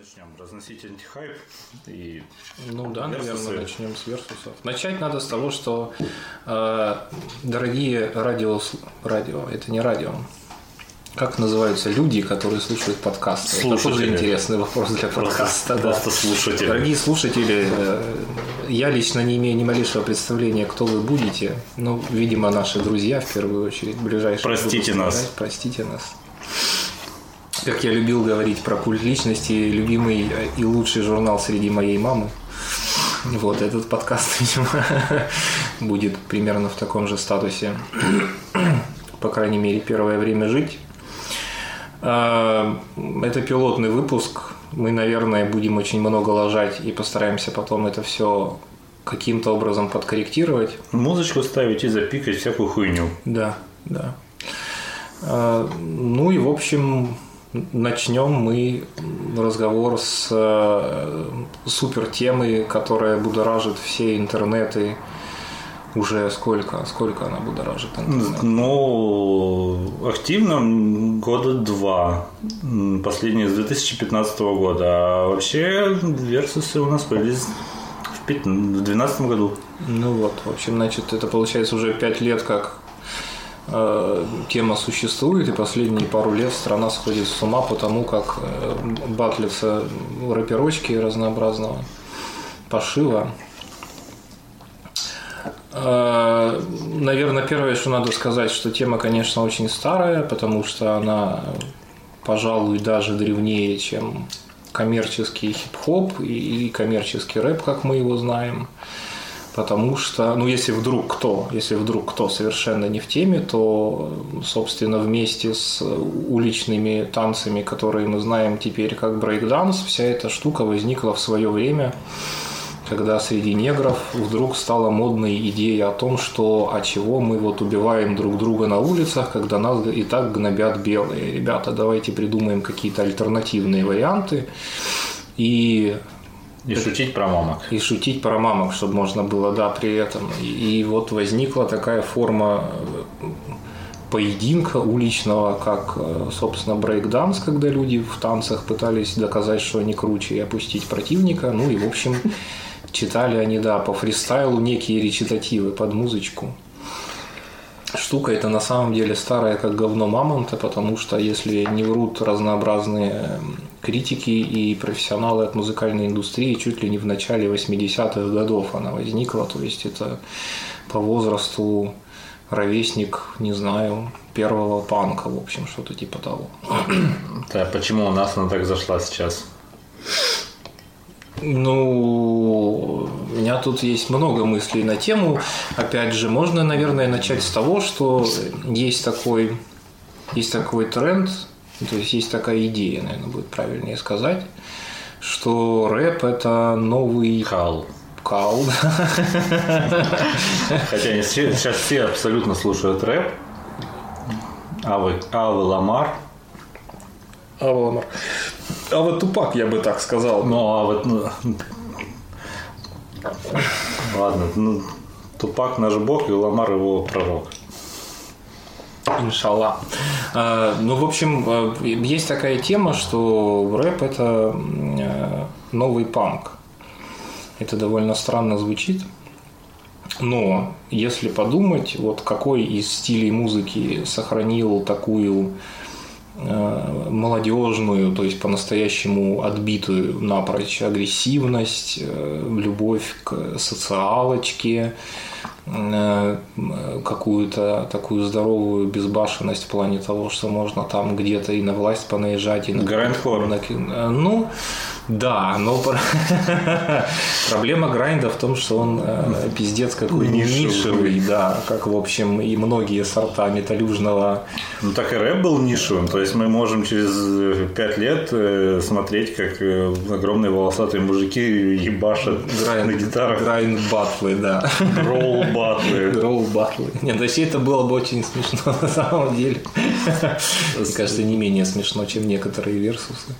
начнем разносить антихайп и Ну да, Версусы. наверное, начнем с версусов. Начать надо с того, что э, дорогие радио, радио, это не радио. Как называются люди, которые слушают подкасты? Это тоже Слушатели. интересный вопрос для подкаста. да. просто слушатели. Дорогие слушатели, э, я лично не имею ни малейшего представления, кто вы будете. Ну, видимо, наши друзья в первую очередь, ближайшие. Простите будут нас. Простите нас. Как я любил говорить про культ личности, любимый и лучший журнал среди моей мамы. Вот этот подкаст, видимо, будет примерно в таком же статусе. По крайней мере, первое время жить. А, Это пилотный выпуск. Мы, наверное, будем очень много лажать и постараемся потом это все каким-то образом подкорректировать. Музычку ставить и запикать всякую хуйню. Да, да. А, Ну и, в общем, начнем мы разговор с э, супер темы, которая будоражит все интернеты уже сколько? Сколько она будоражит интернет? Ну, активно года два. М, Последний с 2015 года. А вообще версусы у нас появились в пят- в 2012 году. Ну вот, в общем, значит, это получается уже пять лет, как тема существует, и последние пару лет страна сходит с ума по тому, как э, батлятся рэперочки разнообразного пошива. Э, Наверное, первое, что надо сказать, что тема, конечно, очень старая, потому что она, пожалуй, даже древнее, чем коммерческий хип-хоп и коммерческий рэп, как мы его знаем. Потому что, ну, если вдруг кто, если вдруг кто совершенно не в теме, то, собственно, вместе с уличными танцами, которые мы знаем теперь как брейкданс, вся эта штука возникла в свое время, когда среди негров вдруг стала модной идея о том, что а чего мы вот убиваем друг друга на улицах, когда нас и так гнобят белые. Ребята, давайте придумаем какие-то альтернативные варианты. И И шутить про мамок. и шутить про мамок, чтобы можно было, да, при этом. И, и вот возникла такая форма э, поединка уличного, как, э, собственно, брейкданс, когда люди в танцах пытались доказать, что они круче и опустить противника. Ну и, в общем, читали они, да, по фристайлу некие речитативы под музычку. Штука это на самом деле старая как говно мамонта, потому что если не врут разнообразные эм, критики и профессионалы от музыкальной индустрии, чуть ли не в начале 80-х годов она возникла, то есть это по возрасту ровесник, не знаю, первого панка, в общем, что-то типа того. Да, почему у нас она так зашла сейчас? Ну, у меня тут есть много мыслей на тему. Опять же, можно, наверное, начать с того, что есть такой, есть такой тренд, то есть есть такая идея, наверное, будет правильнее сказать, что рэп – это новый Кал. кал. Хотя сейчас все абсолютно слушают рэп. Авы, Авы Ламар. А вот, а вот тупак, я бы так сказал. Ну, а вот... ну, Ладно, ну, Тупак наш бог и Ламар его пророк. Иншалла. А, Ну, в общем, э, есть такая тема, что рэп – это э, новый панк. Это довольно странно звучит. Но если подумать, вот какой из стилей музыки сохранил такую э, молодежную, то есть по-настоящему отбитую напрочь агрессивность, э, любовь к социалочке, э, какую-то такую здоровую безбашенность в плане того, что можно там где-то и на власть понаезжать, и на Грайндхор. на- э, Ну, да, но про- проблема грайнда в том, что он э, пиздец какой Нишевый. нишевый, да, как, в общем, и многие сорта металлюжного Ну так и рэп был нишевым. То есть мы можем через э, пять лет э, смотреть, как э, огромные волосатые мужики ебашат на гитарах грайнд батлы, да. ролл батлы. Гроул батлы. Нет, то есть это было бы очень смешно на самом деле. Мне кажется, не менее смешно, чем некоторые версусы.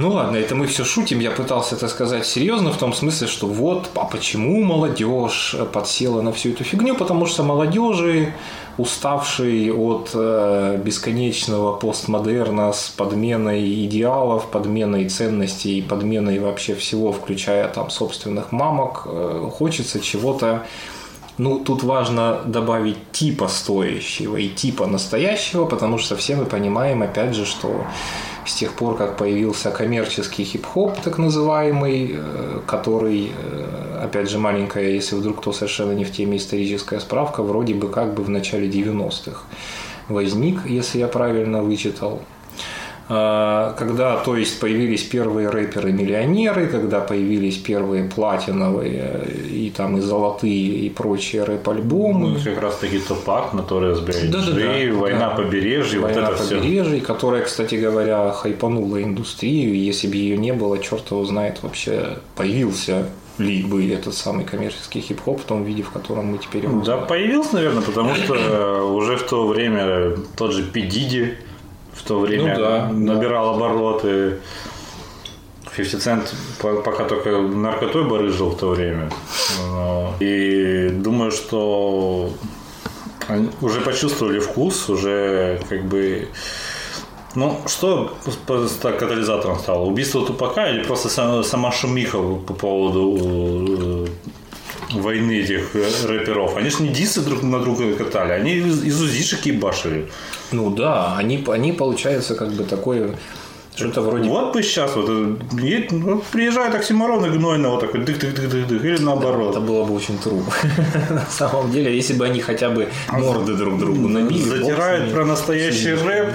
Ну ладно, это мы все шутим. Я пытался это сказать серьезно в том смысле, что вот, а почему молодежь подсела на всю эту фигню? Потому что молодежи, уставшей от э, бесконечного постмодерна с подменой идеалов, подменой ценностей, подменой вообще всего, включая там собственных мамок, э, хочется чего-то ну, тут важно добавить типа стоящего и типа настоящего, потому что все мы понимаем, опять же, что с тех пор, как появился коммерческий хип-хоп, так называемый, э, который, э, опять же, маленькая, если вдруг кто совершенно не в теме историческая справка, вроде бы как бы в начале 90-х возник, если я правильно вычитал. А, когда, то есть, появились первые рэперы-миллионеры, когда появились первые платиновые и там и золотые и прочие рэп-альбомы. Ну, как раз таки Топак, Notorious B.I.G., да, да, да, Война да. побережья, Война вот это побережья, все. которая, кстати говоря, хайпанула индустрию, если бы ее не было, черт его знает вообще, появился ли бы этот самый коммерческий хип-хоп в том виде, в котором мы теперь его Да, появился, наверное, потому что уже в то время тот же Пи в то время ну, да, набирал да. обороты. 50 Cent пока только наркотой барыжил в то время. И думаю, что они уже почувствовали вкус, уже как бы... Ну, что катализатором стало? Убийство Тупака или просто сама шумиха по поводу э, войны этих рэперов? Они же не дисы друг на друга катали, они из, из узишек ебашили. Ну да, они, они получается как бы такое что-то вроде... Вот бы сейчас вот, едет, вот приезжает оксиморон и гнойно вот такой дых-дых-дых-дых, или наоборот. Это было бы очень трудно. На самом деле, если бы они хотя бы морды друг другу набили. Затирают про настоящий рэп,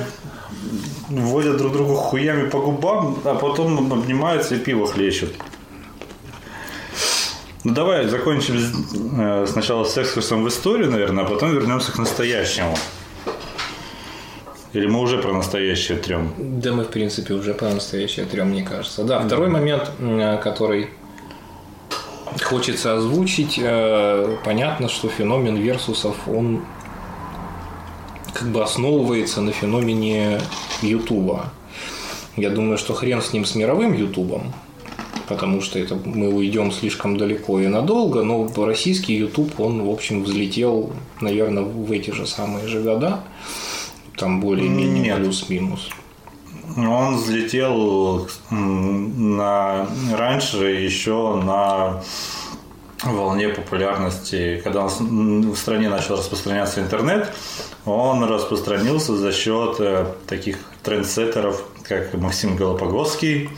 вводят друг другу хуями по губам, а потом обнимаются и пиво хлещут. Ну давай закончим э, сначала с экскурсом в историю, наверное, а потом вернемся к настоящему. Или мы уже про настоящее трем? Да, мы, в принципе, уже про настоящее трем, мне кажется. Да, второй момент, который хочется озвучить, э, понятно, что феномен версусов, он как бы основывается на феномене Ютуба. Я думаю, что хрен с ним с мировым Ютубом, потому что это мы уйдем слишком далеко и надолго, но российский Ютуб, он, в общем, взлетел, наверное, в эти же самые же года там более-менее плюс-минус? Он взлетел на раньше еще на волне популярности, когда в стране начал распространяться интернет, он распространился за счет э, таких трендсеттеров, как Максим Голопоговский,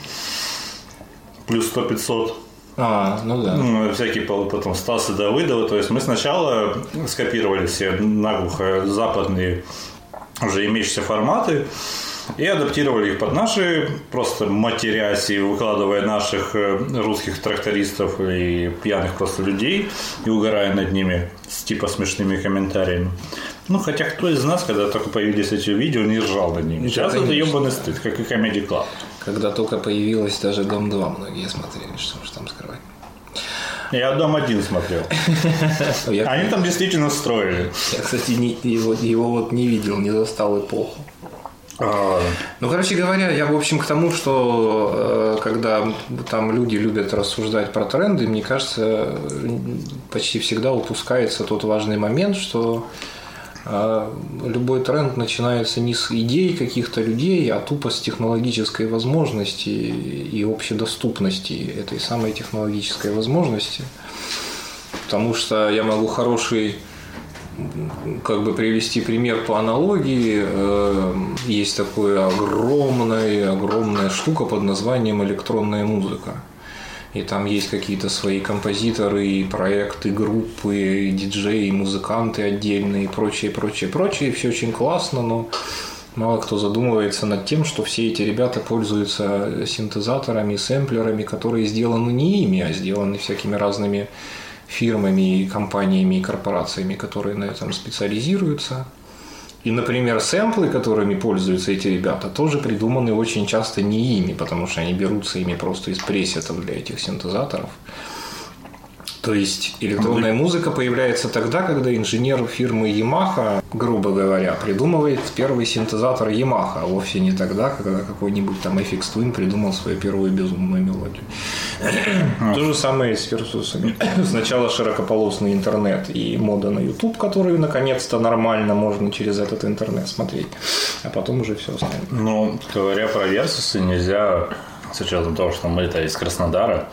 плюс 100-500. А, ну да. Всякие потом Стасы Давыдова. То есть мы сначала скопировали все наглухо западные уже имеющиеся форматы и адаптировали их под наши, просто матерясь и выкладывая наших э, русских трактористов и пьяных просто людей и угорая над ними с типа смешными комментариями. Ну, хотя кто из нас, когда только появились эти видео, не ржал над ними. Сейчас это ебаный стыд, как и Comedy Club. Когда только появилась даже Дом-2, многие смотрели, что же там скрывать. Я дом один смотрел. Они там действительно строили. Я, кстати, его, его вот не видел, не застал эпоху. А... Ну, короче говоря, я, в общем, к тому, что э, когда там люди любят рассуждать про тренды, мне кажется, почти всегда упускается тот важный момент, что любой тренд начинается не с идей каких-то людей, а тупо с технологической возможности и общедоступности этой самой технологической возможности. Потому что я могу хороший как бы привести пример по аналогии. Э, есть такая огромная, огромная штука под названием электронная музыка и там есть какие-то свои композиторы, и проекты, группы, и диджеи, и музыканты отдельные, и прочее, прочее, прочее. Все очень классно, но мало кто задумывается над тем, что все эти ребята пользуются синтезаторами, сэмплерами, которые сделаны не ими, а сделаны всякими разными фирмами, компаниями и корпорациями, которые на этом специализируются. И, например, сэмплы, которыми пользуются эти ребята, тоже придуманы очень часто не ими, потому что они берутся ими просто из пресетов для этих синтезаторов. То есть электронная музыка появляется тогда, когда инженер фирмы Yamaha, грубо говоря, придумывает первый синтезатор Yamaha, а вовсе не тогда, когда какой-нибудь там FX Twin придумал свою первую безумную мелодию. То же самое с Версусами. Сначала широкополосный интернет и мода на YouTube, которую наконец-то нормально можно через этот интернет смотреть, а потом уже все остальное. Ну, говоря про Версусы, нельзя, с учетом того, что мы это из Краснодара,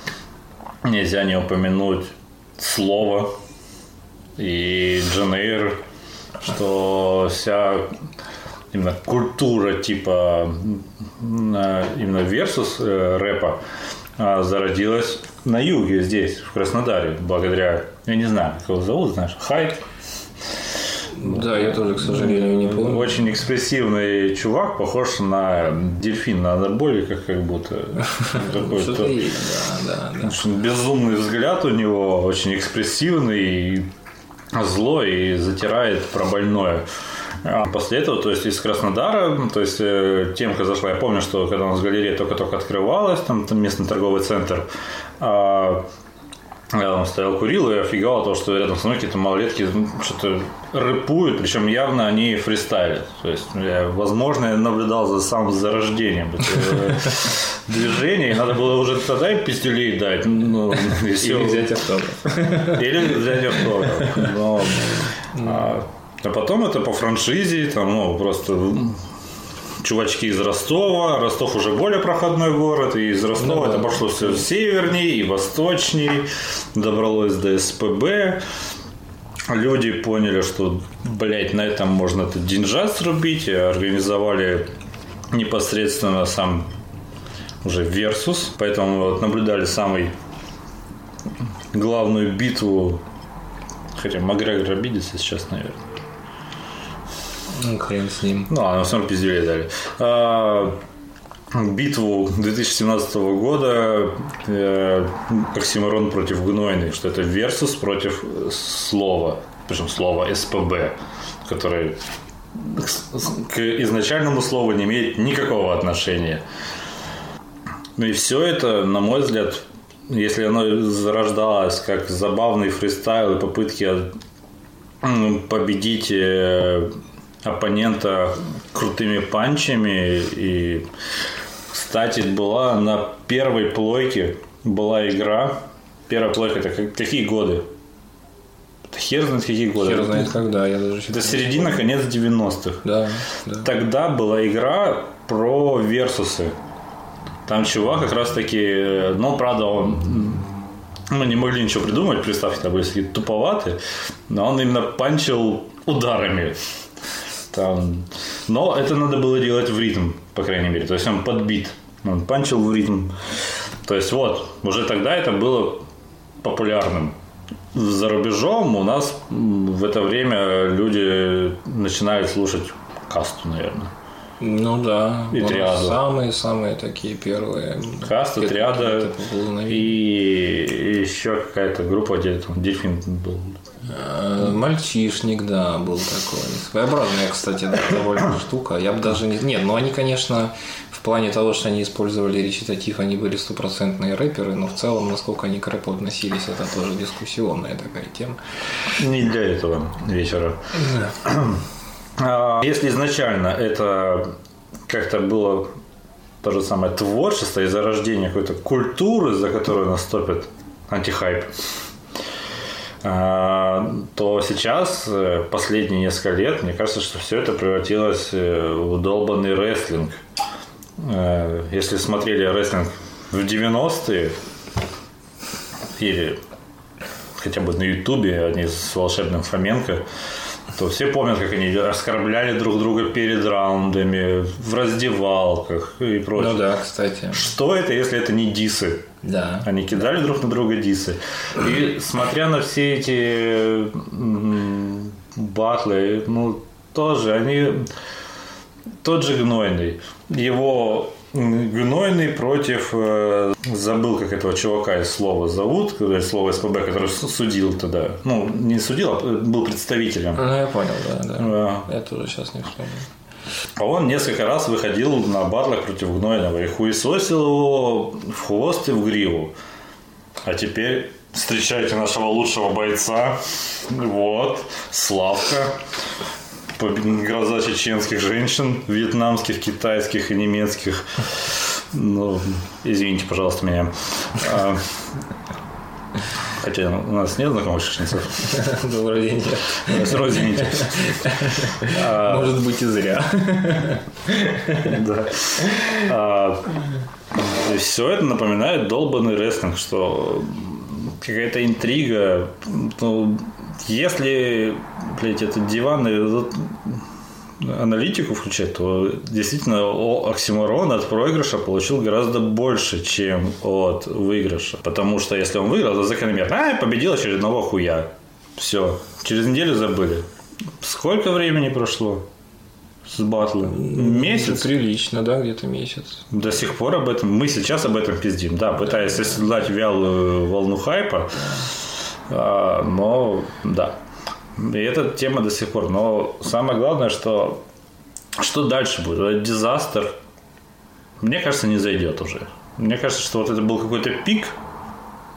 нельзя не упомянуть слово и Дженейр, что вся именно культура типа именно версус э, рэпа а, зародилась на юге здесь, в Краснодаре, благодаря, я не знаю, как его зовут, знаешь, Хайт. Да, я тоже, к сожалению, не помню. Очень экспрессивный чувак, похож на дельфин, на анаболиках, как будто. Какой-то да, да, да. безумный взгляд у него, очень экспрессивный, злой и затирает про больное. А после этого, то есть из Краснодара, то есть э, темка зашла, я помню, что когда у нас галерея только-только открывалась, там, там местный торговый центр, а я там стоял, курил и офигел то, что рядом со мной какие-то малолетки что-то рэпуют, причем явно они фристайлят. То есть, я, возможно, я наблюдал за самым зарождением движения, и надо было уже тогда и пиздюлей дать. Ну, и Или взять автограф. Или взять автограф. Но, а, а потом это по франшизе, там, ну, просто чувачки из Ростова. Ростов уже более проходной город, и из Ростова ну, это пошло все севернее и восточнее, добралось до СПБ. Люди поняли, что, блядь, на этом можно этот деньжат срубить, и организовали непосредственно сам уже Версус, поэтому вот наблюдали самый главную битву, хотя Макгрегор обидится сейчас, наверное. Ну, хрен с ним. Ну, а на самом пиздюлей дали. А, битву 2017 года э, Оксимирон против Гнойный, что это Версус против слова, причем слова СПБ, которое к изначальному слову не имеет никакого отношения. Ну и все это, на мой взгляд, если оно зарождалось как забавный фристайл и попытки победить э, оппонента крутыми панчами. И, кстати, была на первой плойке была игра. Первая плойка это какие годы? Хер знает какие годы. Хер знает когда, я даже Это середина, конец 90-х. Да, да. Тогда была игра про версусы. Там чувак как раз таки, ну, правда, он мы не могли ничего придумать, представьте, там были такие туповатые, но он именно панчил ударами. Там... Но это надо было делать в ритм, по крайней мере. То есть он подбит. Он панчил в ритм. То есть вот, уже тогда это было популярным. За рубежом у нас в это время люди начинают слушать касту, наверное. Ну да. И триаду. Самые-самые такие первые. Каста, триада и еще какая-то группа, где дельфин был. Э, мальчишник, да, был такой. Своеобразная, кстати, довольно штука. Я бы даже не... Нет, ну они, конечно, в плане того, что они использовали речитатив, они были стопроцентные рэперы, но в целом, насколько они к рэпу относились, это тоже дискуссионная такая тема. Не для этого вечера. Да. А, если изначально это как-то было то же самое творчество и зарождение какой-то культуры, за которую наступит антихайп, то сейчас, э, последние несколько лет, мне кажется, что все это превратилось э, в долбанный рестлинг. Э, если смотрели рестлинг в 90-е, или хотя бы на Ютубе, они с волшебным Фоменко, то все помнят, как они оскорбляли друг друга перед раундами, в раздевалках и прочее. Ну да, кстати. Что это, если это не дисы? Да. Они кидали друг на друга дисы. И смотря на все эти батлы, ну, тоже они... Тот же Гнойный. Его Гнойный против, э, забыл, как этого чувака из слова зовут, слово СПБ, который судил тогда. Ну, не судил, а был представителем. Ну, я понял, да, да. А. Я тоже сейчас не вспомню. А он несколько раз выходил на батлах против Гнойного и хуесосил его в хвост и в гриву. А теперь встречайте нашего лучшего бойца. Вот, Славка. Гроза чеченских женщин, вьетнамских, китайских и немецких. Ну, извините, пожалуйста, меня. А, Хотя у нас нет знакомых чеченцев. Да, вроде нет. Вроде нет. Может быть и зря. Да. А, все это напоминает долбанный рестлинг, что какая-то интрига. Ну, если, блядь, этот диван аналитику включать, то действительно Оксимирон от проигрыша получил гораздо больше, чем от выигрыша. Потому что если он выиграл, то закономерно, а, победил очередного хуя. Все. Через неделю забыли. Сколько времени прошло? с батлом? Месяц? Прилично, да, где-то месяц. До сих пор об этом, мы сейчас об этом пиздим, да, пытаясь оседлать вялую волну хайпа, а, но да, и эта тема до сих пор. Но самое главное, что что дальше будет? Дизастер, мне кажется, не зайдет уже. Мне кажется, что вот это был какой-то пик,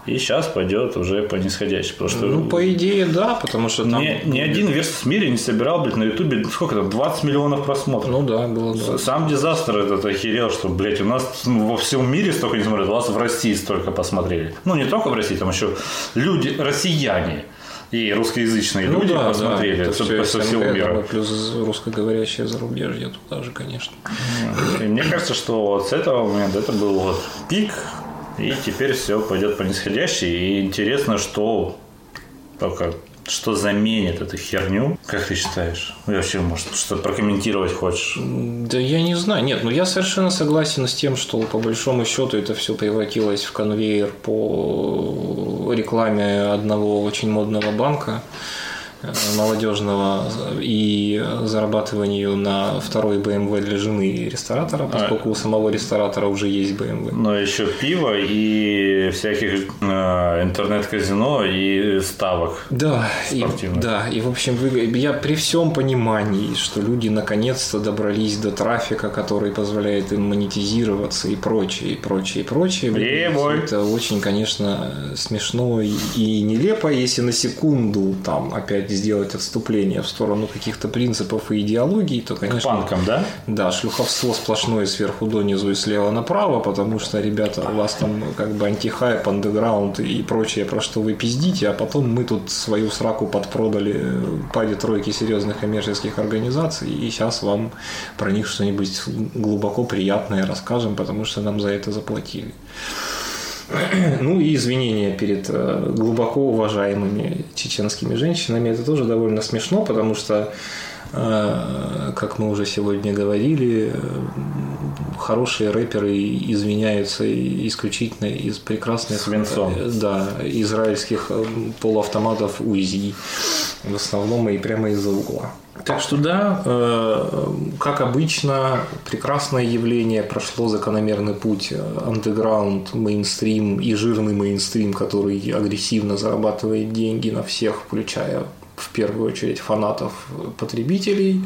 и сейчас пойдет уже по нисходящей. Потому что ну, по идее, да, потому что там... Ни, ни один Versus в мире не собирал, блядь, на Ютубе, сколько там, 20 миллионов просмотров. Ну да, было, да. Сам дизастер этот охерел, что, блядь, у нас ну, во всем мире столько не смотрят, у вас в России столько посмотрели. Ну, не только в России, там еще люди, россияне, и русскоязычные ну, люди да, посмотрели да, со, со всего мира. Плюс русскоговорящее зарубежье туда же, конечно. И мне кажется, что вот с этого момента это был вот пик, и теперь все пойдет по нисходящей. И интересно, что только что заменит эту херню? Как ты считаешь? Ну, вообще, может, что-то прокомментировать хочешь? Да я не знаю. Нет, ну я совершенно согласен с тем, что по большому счету это все превратилось в конвейер по рекламе одного очень модного банка. Молодежного и зарабатыванию на второй BMW для жены ресторатора, а. поскольку у самого ресторатора уже есть BMW. Но еще пиво и всяких э, интернет-казино и ставок. Да, и, да, и в общем я при всем понимании, что люди наконец-то добрались до трафика, который позволяет им монетизироваться и прочее, и прочее, и прочее. Е-бой. Это очень, конечно, смешно и нелепо, если на секунду там опять сделать отступление в сторону каких-то принципов и идеологий, то, конечно... К панкам, да? Да, шлюховство сплошное сверху донизу и слева направо, потому что, ребята, у вас там как бы антихайп, андеграунд и прочее, про что вы пиздите, а потом мы тут свою сраку подпродали паре тройки серьезных коммерческих организаций, и сейчас вам про них что-нибудь глубоко приятное расскажем, потому что нам за это заплатили. Ну и извинения перед э, глубоко уважаемыми чеченскими женщинами. Это тоже довольно смешно, потому что, как мы уже сегодня говорили, э, хорошие рэперы извиняются исключительно из прекрасных Свинцом. да, израильских полуавтоматов УЗИ. В основном и прямо из-за угла. Так что да, э, как обычно, прекрасное явление прошло закономерный путь андеграунд, мейнстрим и жирный мейнстрим, который агрессивно зарабатывает деньги на всех, включая в первую очередь фанатов потребителей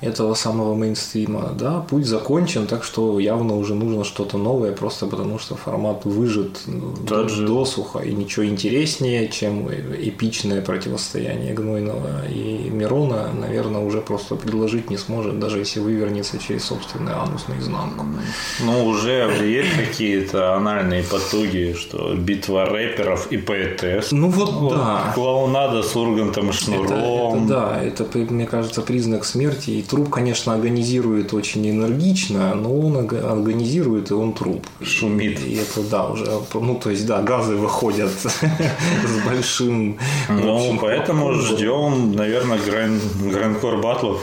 этого самого мейнстрима, да, путь закончен, так что явно уже нужно что-то новое, просто потому что формат выжит Тот же. досуха, и ничего интереснее, чем эпичное противостояние Гнойного и Мирона, наверное, уже просто предложить не сможет, даже если вывернется через собственный анус наизнанку. Ну, уже есть какие-то анальные потуги, что битва рэперов и поэтесс. Ну вот, вот да. Клоунада с Ургантом и Шнуром. Это, это, да, это, мне кажется, признак смерти и труп, конечно, организирует очень энергично, но он организирует, и он труп. Шумит. И это, да, уже, ну, то есть, да, газы выходят с большим... Ну, поэтому ждем, наверное, грандкор батлов.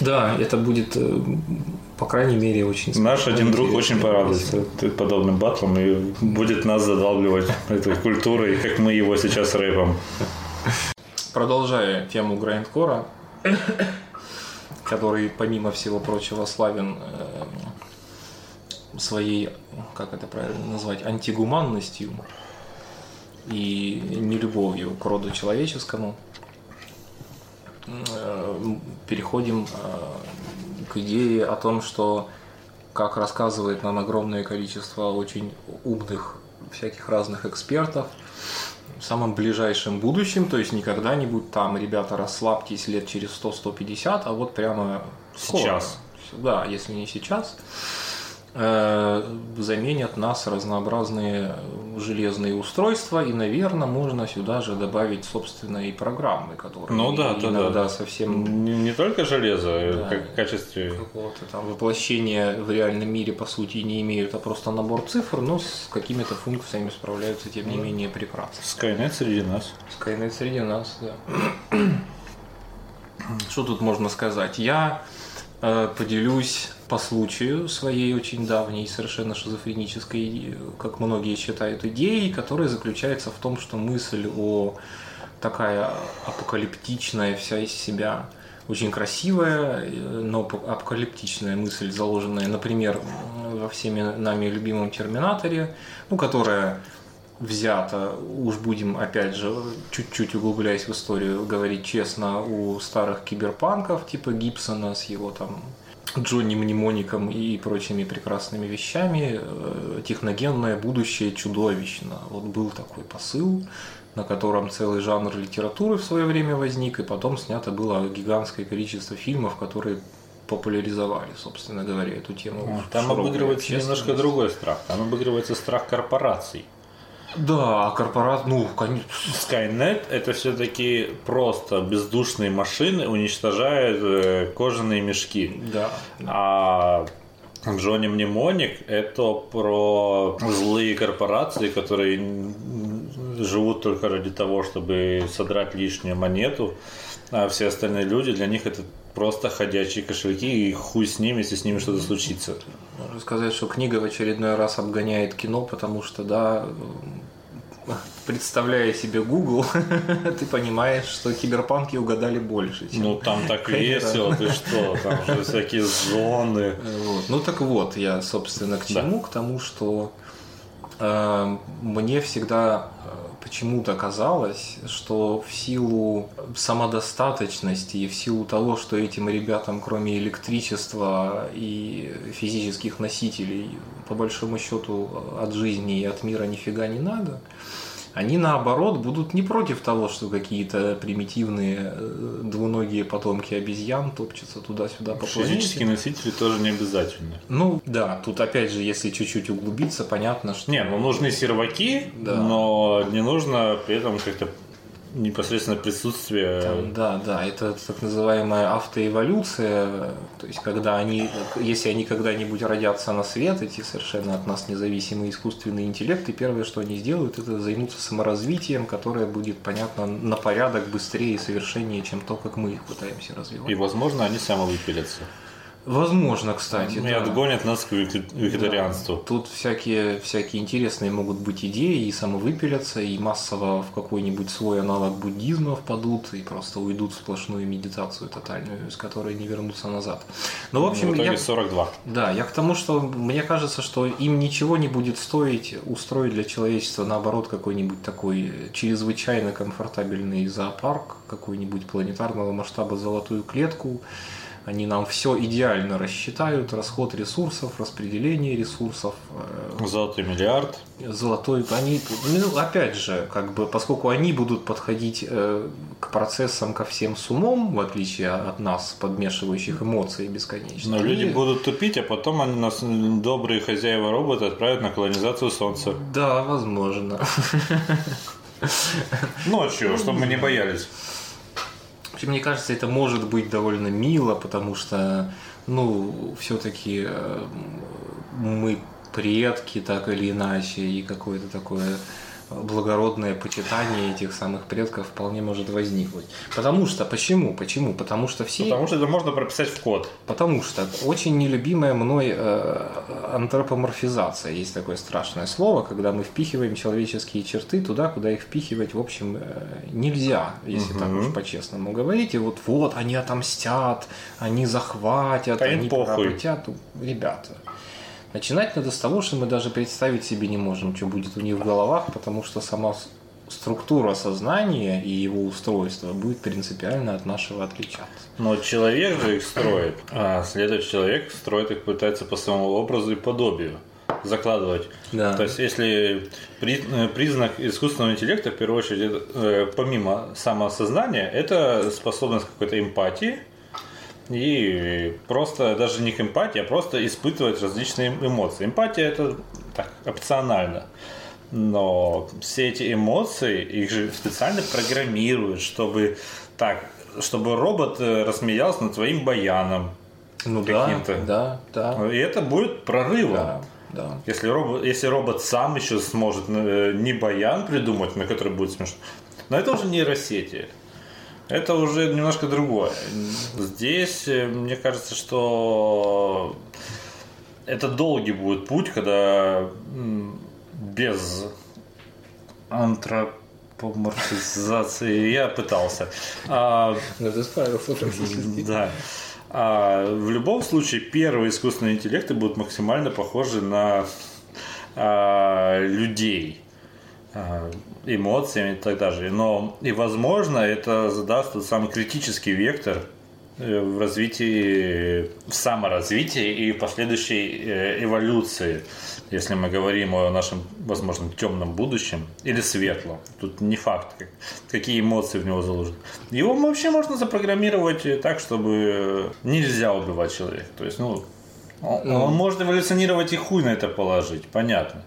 Да, это будет, э, по крайней мере, очень Наш один друг очень порадуется подобным батлом и будет нас задалбливать этой культурой, как мы его сейчас рэпом. Продолжая тему грандкора, который, помимо всего прочего, славен э, своей, как это правильно назвать, антигуманностью и нелюбовью к роду человеческому, э, переходим э, к идее о том, что как рассказывает нам огромное количество очень умных всяких разных экспертов, в самом ближайшем будущем, то есть не когда-нибудь там, ребята, расслабьтесь лет через 100-150, а вот прямо Сейчас. скоро. Да, если не сейчас, заменят нас разнообразные железные устройства, и, наверное, можно сюда же добавить собственные программы, которые Ну да, да, иногда да. совсем Не, не только железо, э, Да. как в качестве... какого-то там воплощения в реальном мире по сути не имеют, а просто набор цифр, но с какими-то функциями справляются тем не менее прекрасно. Skynet среди нас. Skynet среди нас, да. Что тут можно сказать? Я э, поделюсь по случаю своей очень давней, совершенно шизофренической, э, как многие считают, идеей, которая заключается в том, что мысль о такая апокалиптичная вся из себя, очень красивая, э, но ап- апокалиптичная мысль, заложенная, например, во всеми нами любимом Терминаторе, ну, которая взято, уж будем опять же, чуть-чуть углубляясь в историю, говорить честно, у старых киберпанков типа Гибсона с его там Джонни Мнемоником и прочими прекрасными вещами, э, техногенное будущее чудовищно. Вот был такой посыл, на котором целый жанр литературы в свое время возник, и потом снято было гигантское количество фильмов, которые популяризовали, собственно говоря, эту тему. Там обыгрывается немножко другой страх. Там обыгрывается страх корпораций. Да, а корпорат, ну, конечно, Skynet это все-таки просто бездушные машины уничтожают э, кожаные мешки. да. А Джонни Мнемоник это про злые корпорации, которые живут только ради того, чтобы содрать лишнюю монету, а все остальные люди, для них это просто ходячие кошельки, и хуй с ними, если с ними что-то случится. Можно сказать, что книга в очередной раз обгоняет кино, потому что, да, представляя себе Google, ты понимаешь, что киберпанки угадали больше, чем Ну там так Конечно. весело, ты что, там же всякие зоны. Вот. Ну так вот, я, собственно, к Да. чему? К тому, что э, мне всегда э, почему-то казалось, что в силу самодостаточности и в силу того, что этим ребятам, кроме электричества и физических носителей, по большому счету от жизни и от мира нифига не надо, они наоборот будут не против того, что какие-то примитивные э, двуногие потомки обезьян топчутся туда-сюда по. Физические носители тоже не обязательно. Ну да, тут опять же, если чуть-чуть углубиться, понятно, что... Не, ну нужны серваки, Да. но не нужно при этом как-то непосредственно присутствие. Там, да, да, это так называемая автоэволюция, то есть когда они, если они когда-нибудь родятся на свет, эти совершенно от нас независимые искусственные интеллекты, первое, что они сделают, это займутся саморазвитием, которое будет, понятно, на порядок быстрее и совершеннее, чем то, как мы их пытаемся развивать. И, возможно, они самовыпилятся. Возможно, кстати. И да. отгонят нас к веге- вегетарианству. Тут всякие, всякие интересные могут быть идеи и самовыпилятся, и массово в какой-нибудь свой аналог буддизма впадут, и просто уйдут в сплошную медитацию тотальную, из которой не вернутся назад. Ну, в общем, в итоге я, 42. да, я к тому, что мне кажется, что им ничего не будет стоить устроить для человечества, наоборот, какой-нибудь такой чрезвычайно комфортабельный зоопарк, какой-нибудь планетарного масштаба золотую клетку, они нам все идеально рассчитают, расход ресурсов, распределение ресурсов, э, Золотой миллиард. золотой, они, ну, опять же, как бы, поскольку они будут подходить э, к процессам ко всем с умом, в отличие от нас, подмешивающих эмоции бесконечно. Но они- люди будут тупить, а потом они нас, добрые хозяева робота, отправят на колонизацию Солнца. Да, возможно. Ночью, чтобы мы не боялись. Вообще, мне кажется, это может быть довольно мило, потому что, ну, все-таки мы предки так или иначе, и какое-то такое благородное почитание этих самых предков вполне может возникнуть. Потому что, почему? Почему? Потому что все... Потому что это можно прописать в код. Потому что очень нелюбимая мной э, антропоморфизация, есть такое страшное слово, когда мы впихиваем человеческие черты туда, куда их впихивать, в общем, э, нельзя, если так уж по-честному говорить. И вот, вот, они отомстят, они захватят, А они похуй. поработят. Ребята, начинать надо с того, что мы даже представить себе не можем, что будет у них в головах, потому что сама структура сознания и его устройство будет принципиально от нашего отличаться. Но человек же их строит, а следующий человек строит их, пытается по своему образу и подобию закладывать. Да. То есть, если при, э, признак искусственного интеллекта, в первую очередь, э, помимо самоосознания, это способность какой-то эмпатии, и просто даже не к эмпатии, а просто испытывать различные эмоции. Эмпатия это так, опционально. Но все эти эмоции, их же специально программируют, чтобы так, чтобы робот э, рассмеялся над твоим баяном. Ну да, да, да. И это будет прорывом. Да, да. Если робот, если робот сам еще сможет э, не баян придумать, на который будет смешно. Но это уже нейросети. Это уже немножко другое. Здесь, э, мне кажется, что это долгий будет путь, когда без антропоморфизации я пытался. А, Да. А, в любом случае, первые искусственные интеллекты будут максимально похожи на а, людей а, эмоциями и так далее. Но и возможно это задаст тот самый критический вектор э, в развитии, в саморазвитии и последующей э, эволюции, если мы говорим о нашем, возможно, темном будущем или светлом. Тут не факт, какие эмоции в него заложены. Его вообще можно запрограммировать так, чтобы нельзя убивать человека. То есть, ну, он, он может эволюционировать и хуй на это положить, понятно.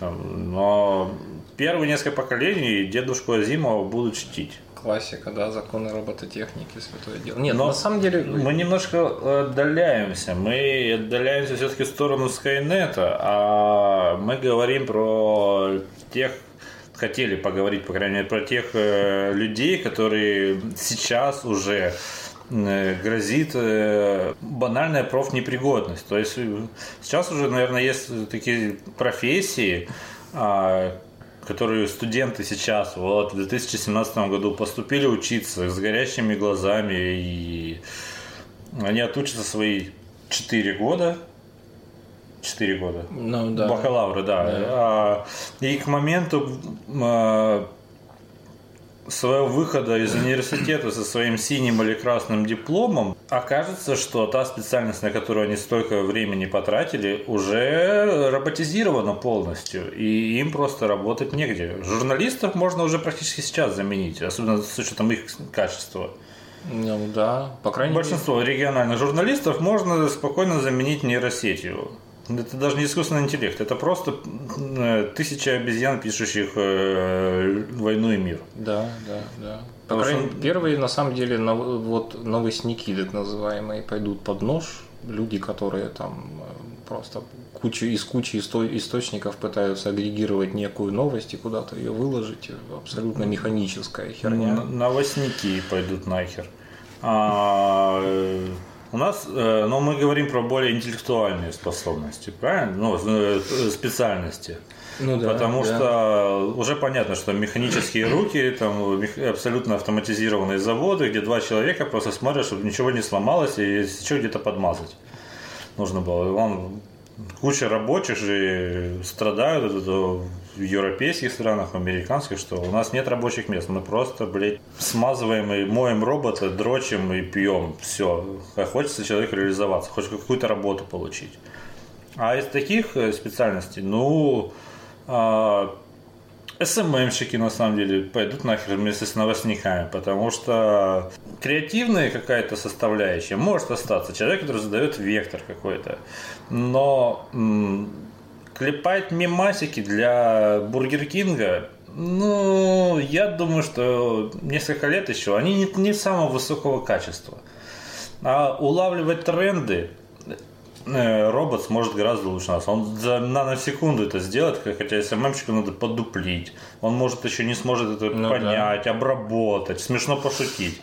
Но первые несколько поколений дедушку Азимова будут чтить. Классика, да, законы робототехники, святое дело. Нет, Но на самом деле... Мы немножко отдаляемся. Мы отдаляемся все-таки в сторону Скайнета, а мы говорим про тех, хотели поговорить, по крайней мере, про тех э, людей, которые сейчас уже э, грозит э, банальная профнепригодность. То есть сейчас уже, наверное, есть такие профессии, а, которые студенты сейчас вот в 2017 году поступили учиться с горящими глазами и они отучатся свои 4 года 4 года. Ну, да. Бакалавры, да. да. А, и к моменту а, своего выхода из университета со своим синим или красным дипломом, окажется, что та специальность, на которую они столько времени потратили, уже роботизирована полностью, и им просто работать негде. Журналистов можно уже практически сейчас заменить, особенно с учетом их качества. Ну да, по крайней Большинство мере. региональных журналистов можно спокойно заменить нейросетью. Это даже не искусственный интеллект, это просто э, тысяча обезьян, пишущих э, войну и мир. Да, да, да. По крайней мере, первые, на самом деле, вот новостники, так называемые, пойдут под нож. Люди, которые там э, просто кучу, из кучи источников пытаются агрегировать некую новость и куда-то ее выложить. Абсолютно механическая херня. Новостники пойдут нахер. А, у нас, э, но мы говорим про более интеллектуальные способности, правильно? Ну, э, специальности. Ну да. Потому да. что уже понятно, что механические руки, там абсолютно автоматизированные заводы, где два человека просто смотрят, чтобы ничего не сломалось и еще где-то подмазать. Нужно было. Он куча рабочих же страдают в европейских странах, в американских, что у нас нет рабочих мест. Мы просто, блядь, смазываем и моем робота, дрочим и пьем. Все. А хочется человеку реализоваться, хочет какую-то работу получить. А из таких э, специальностей, ну, а, СММщики на самом деле пойдут нахер вместе с новостниками, потому что креативная какая-то составляющая может остаться. Человек, который задает вектор какой-то. Но клепать мемасики для Бургер Кинга ну, я думаю, что несколько лет еще они не, не самого высокого качества. А улавливать тренды Э, робот сможет гораздо лучше нас. Он за наносекунду это сделает, хотя СММщику надо подуплить. Он может еще не сможет это ну, понять, да. обработать, смешно пошутить.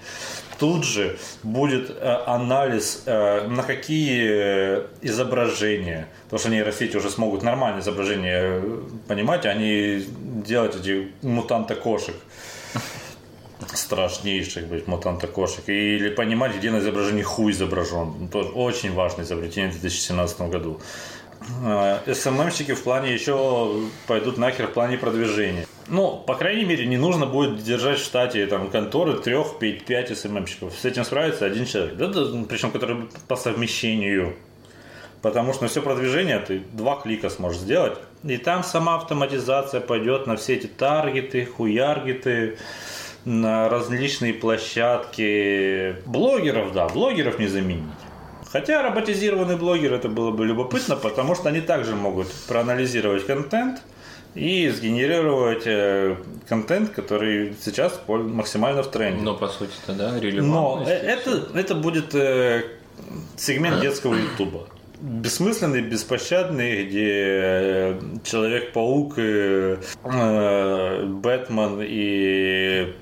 Тут же будет э, анализ э, на какие изображения, потому что нейросети уже смогут нормальные изображения понимать, а не делать эти мутанты кошек страшнейших быть мутанта кошек. Или понимать, где на изображении хуй изображен. Тоже очень важное изобретение в 2017 году. э, СММщики в плане еще пойдут нахер в плане продвижения. Ну, по крайней мере, не нужно будет держать в штате там конторы трех, пять, пять СММщиков. С этим справится один человек. Да, да, причем который по совмещению. Потому что на все продвижение ты два клика сможешь сделать. И там сама автоматизация пойдет на все эти таргеты, хуяргеты, на различные площадки. Блогеров, да, блогеров не заменить. Хотя роботизированный блогер это было бы любопытно, потому что они также могут проанализировать контент и сгенерировать э, контент, который сейчас максимально в тренде. Но по сути-то, да, Но э, это, это будет э, сегмент детского ютуба бессмысленный, беспощадный, где Человек-паук, Бэтмен и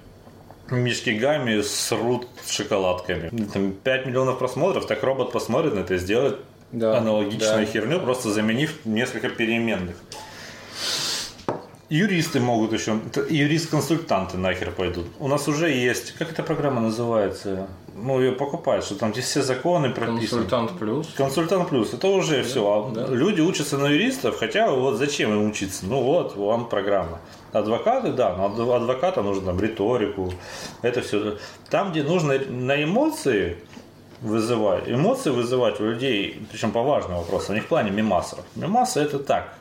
Мишки Гами срут шоколадками. Там 5 миллионов просмотров, так робот посмотрит на это и сделает да, аналогичную да. херню, просто заменив несколько переменных. Юристы могут еще, юрист-консультанты нахер пойдут. У нас уже есть, как эта программа называется? Ну, ее покупают, что там здесь все законы прописаны. Консультант плюс. Консультант плюс, это уже да, все. А да. Люди учатся на юристов, хотя вот зачем им учиться? Ну вот, вам программа. Адвокаты, да, но адвоката нужно там риторику, это все. Там, где нужно на эмоции вызывать, эмоции вызывать у людей, причем по важным вопросам, не в плане мимасов. Мимасы это так,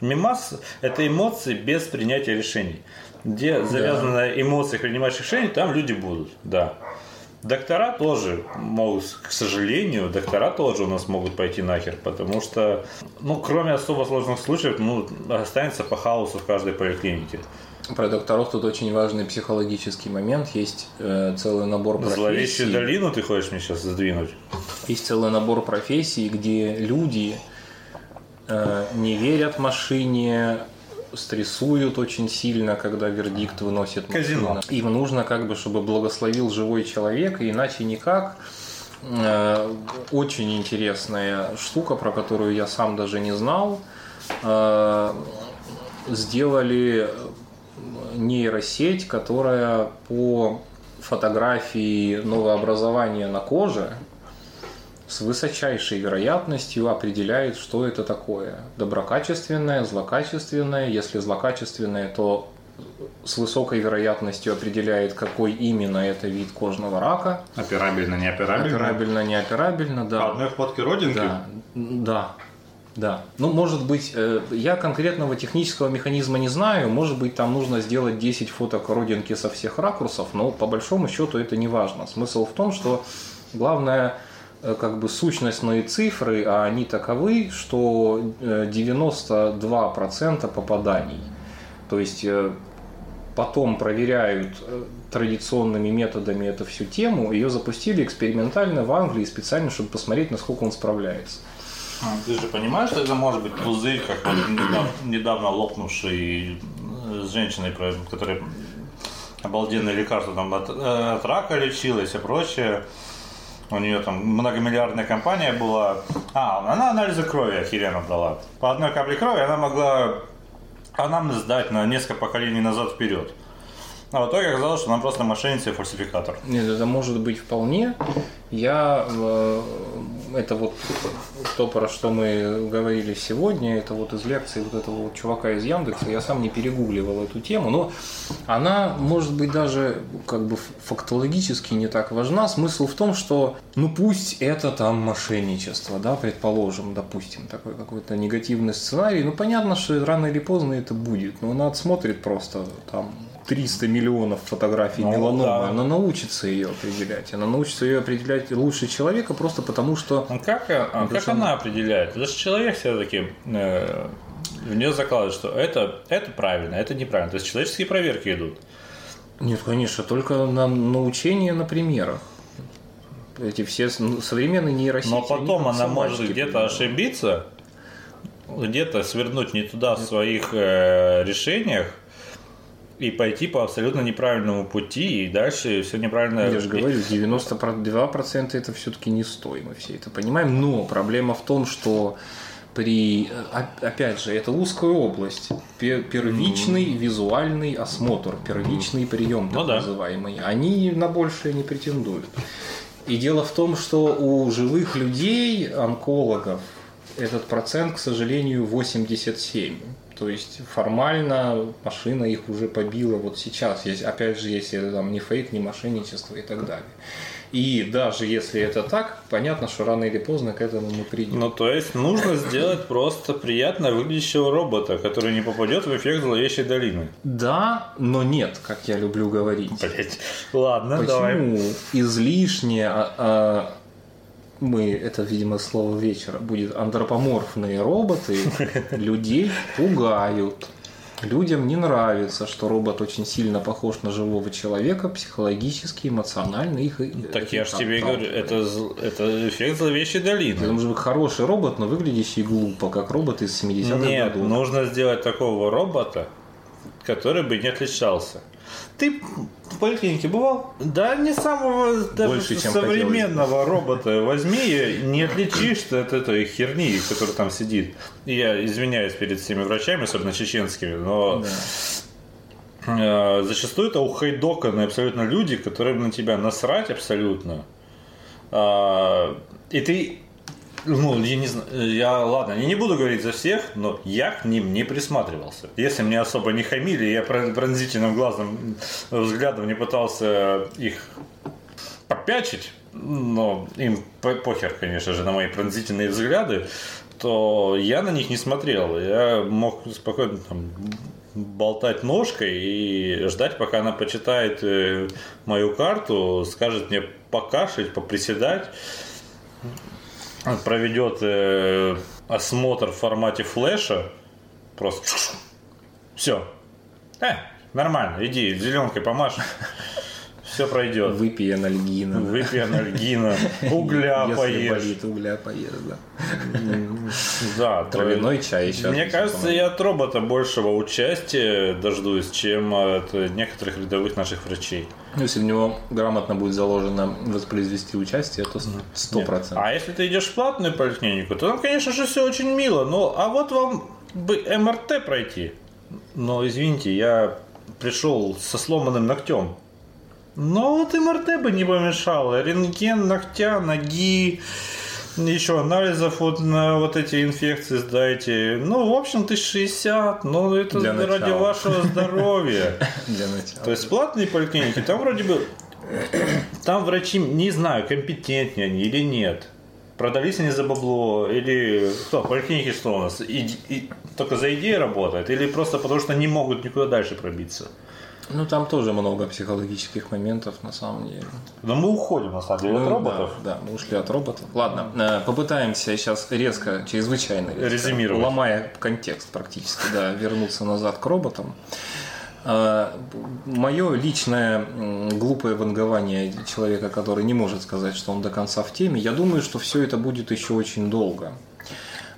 Мимас – это эмоции без принятия решений. Где завязаны да. на эмоциях принимаешь решений, там люди будут, да. Доктора тоже могут, к сожалению, доктора тоже у нас могут пойти нахер, потому что, ну, кроме особо сложных случаев, ну, останется по хаосу в каждой поликлинике. Про докторов тут очень важный психологический момент. Есть э, целый набор профессий. Зловещую долину ты хочешь мне сейчас сдвинуть? Есть целый набор профессий, где люди не верят машине, стрессуют очень сильно, когда вердикт выносит Казино. Им нужно как бы, чтобы благословил живой человек, и иначе никак. Э, очень интересная штука, про которую я сам даже не знал. Э, сделали нейросеть, которая по фотографии новообразования на коже с высочайшей вероятностью определяет, что это такое. Доброкачественное, злокачественное. Если злокачественное, то с высокой вероятностью определяет, какой именно это вид кожного рака. Операбельно, не операбельно? Операбельно, не операбельно, да. По одной фотке родинки? Да, да. Да. Ну, может быть, э, я конкретного технического механизма не знаю. Может быть, там нужно сделать 10 фоток родинки со всех ракурсов, но по большому счету это не важно. Смысл в том, что главное как бы сущностные цифры, а они таковы, что 92% э, попаданий. То есть э, потом проверяют традиционными методами эту всю тему. Ее запустили экспериментально в Англии специально, чтобы посмотреть, насколько он справляется. А, ты же понимаешь, что это может быть пузырь, как вот недавно, недавно лопнувший с женщиной, которая обалденное лекарство там от, от рака лечилась и прочее. У нее там многомиллиардная компания была. А, она анализы крови охеренно дала. По одной капле крови она могла анамнез сдать на несколько поколений назад вперед. А в итоге оказалось, что она просто мошенница и фальсификатор. Нет, это может быть вполне. Я э, это вот то, про что мы говорили сегодня, это вот из лекции вот этого вот чувака из Яндекса, я сам не перегугливал эту тему, но она может быть даже как бы фактологически не так важна. Смысл в том, что ну пусть это там мошенничество, да, предположим, допустим, такой какой-то негативный сценарий, ну понятно, что рано или поздно это будет, но она отсмотрит просто там 300 миллионов фотографий ну, меланомы, да. она научится ее определять. Она научится ее определять лучше человека просто потому, что... А как, а как она определяет? Это же человек все-таки э, в нее закладывает, что это, это правильно, это неправильно. То есть человеческие проверки идут. Нет, конечно, только на научение на примерах. Эти все современные нейросети. Но потом она может где-то ошибиться, где-то свернуть не туда в своих э, решениях, и пойти по абсолютно неправильному пути, и дальше все неправильно... Я же говорю, 92% это все-таки не стой, мы все это понимаем, но проблема в том, что при, опять же, это узкая область, первичный mm. визуальный осмотр, первичный прием, так ну, называемый, да. они на большее не претендуют. И дело в том, что у живых людей, онкологов, этот процент, к сожалению, 87. То есть формально машина их уже побила вот сейчас. Есть, опять же, если это там не фейк, не мошенничество и так далее. И даже если это так, понятно, что рано или поздно к этому мы придем. Ну, то есть нужно сделать просто приятно выглядящего робота, который не попадет в эффект зловещей долины. Да, но нет, как я люблю говорить. Блять. Ладно, Почему давай. излишне а, а, мы, это, видимо, слово вечера, будет антропоморфные роботы людей пугают. Людям не нравится, что робот очень сильно похож на живого человека, психологически, эмоционально их. Так я же тебе говорю, это, это эффект зловещей долины. Это может быть хороший робот, но выглядящий глупо, как робот из 70-х Нет, годов. нужно сделать такого робота, который бы не отличался. Ты в поликлинике бывал? Да, не самого даже Больше, чем современного робота возьми, и не отличишь ты от этой херни, которая там сидит. Я извиняюсь перед всеми врачами, особенно чеченскими, но э, зачастую это ухайдоканные абсолютно люди, которым на тебя насрать абсолютно. А, и ты ну, я не знаю, я, ладно, я не буду говорить за всех, но я к ним не присматривался. Если мне особо не хамили, я прон- пронзительным глазом, взглядом не пытался их попячить, но им по- похер, конечно же, на мои пронзительные взгляды, то я на них не смотрел. Я мог спокойно там болтать ножкой и ждать, пока она почитает э, мою карту, скажет мне покашить, поприседать проведет э, осмотр в формате флеша, просто все. Э, нормально, иди, зеленкой помашь, все пройдет. Выпей анальгина. Выпей анальгина, угля Если поешь. болит, угля поешь, да. Да, Травяной чай еще. Мне кажется, помогает. я от робота большего участия дождусь, чем от некоторых рядовых наших врачей. Ну, Если в него грамотно будет заложено воспроизвести участие, то сто процентов. А если ты идешь в платную поликлинику, то там, конечно же, все очень мило. Но а вот вам бы МРТ пройти. Но извините, я пришел со сломанным ногтем. Но вот МРТ бы не помешало. Рентген ногтя, ноги, еще анализов вот на вот эти инфекции сдайте. Ну, в общем, 1060. Ну, это Для ради начала. вашего здоровья. Для начала. То есть платные поликлиники, там вроде бы, там врачи, не знаю, компетентнее они или нет. Продались они за бабло, или кто, поликлиники что у нас, и, и только за идеи работают, или просто потому что не могут никуда дальше пробиться. Ну, там тоже много психологических моментов, на самом деле. Но мы уходим, на самом деле, от Ну, роботов. Да, да, мы ушли от роботов. Ладно, э, попытаемся сейчас резко, чрезвычайно резко, Резюмировать. ломая контекст практически, да, вернуться назад к роботам. Мое личное глупое вангование человека, который не может сказать, что он до конца в теме, я думаю, что все это будет еще очень долго.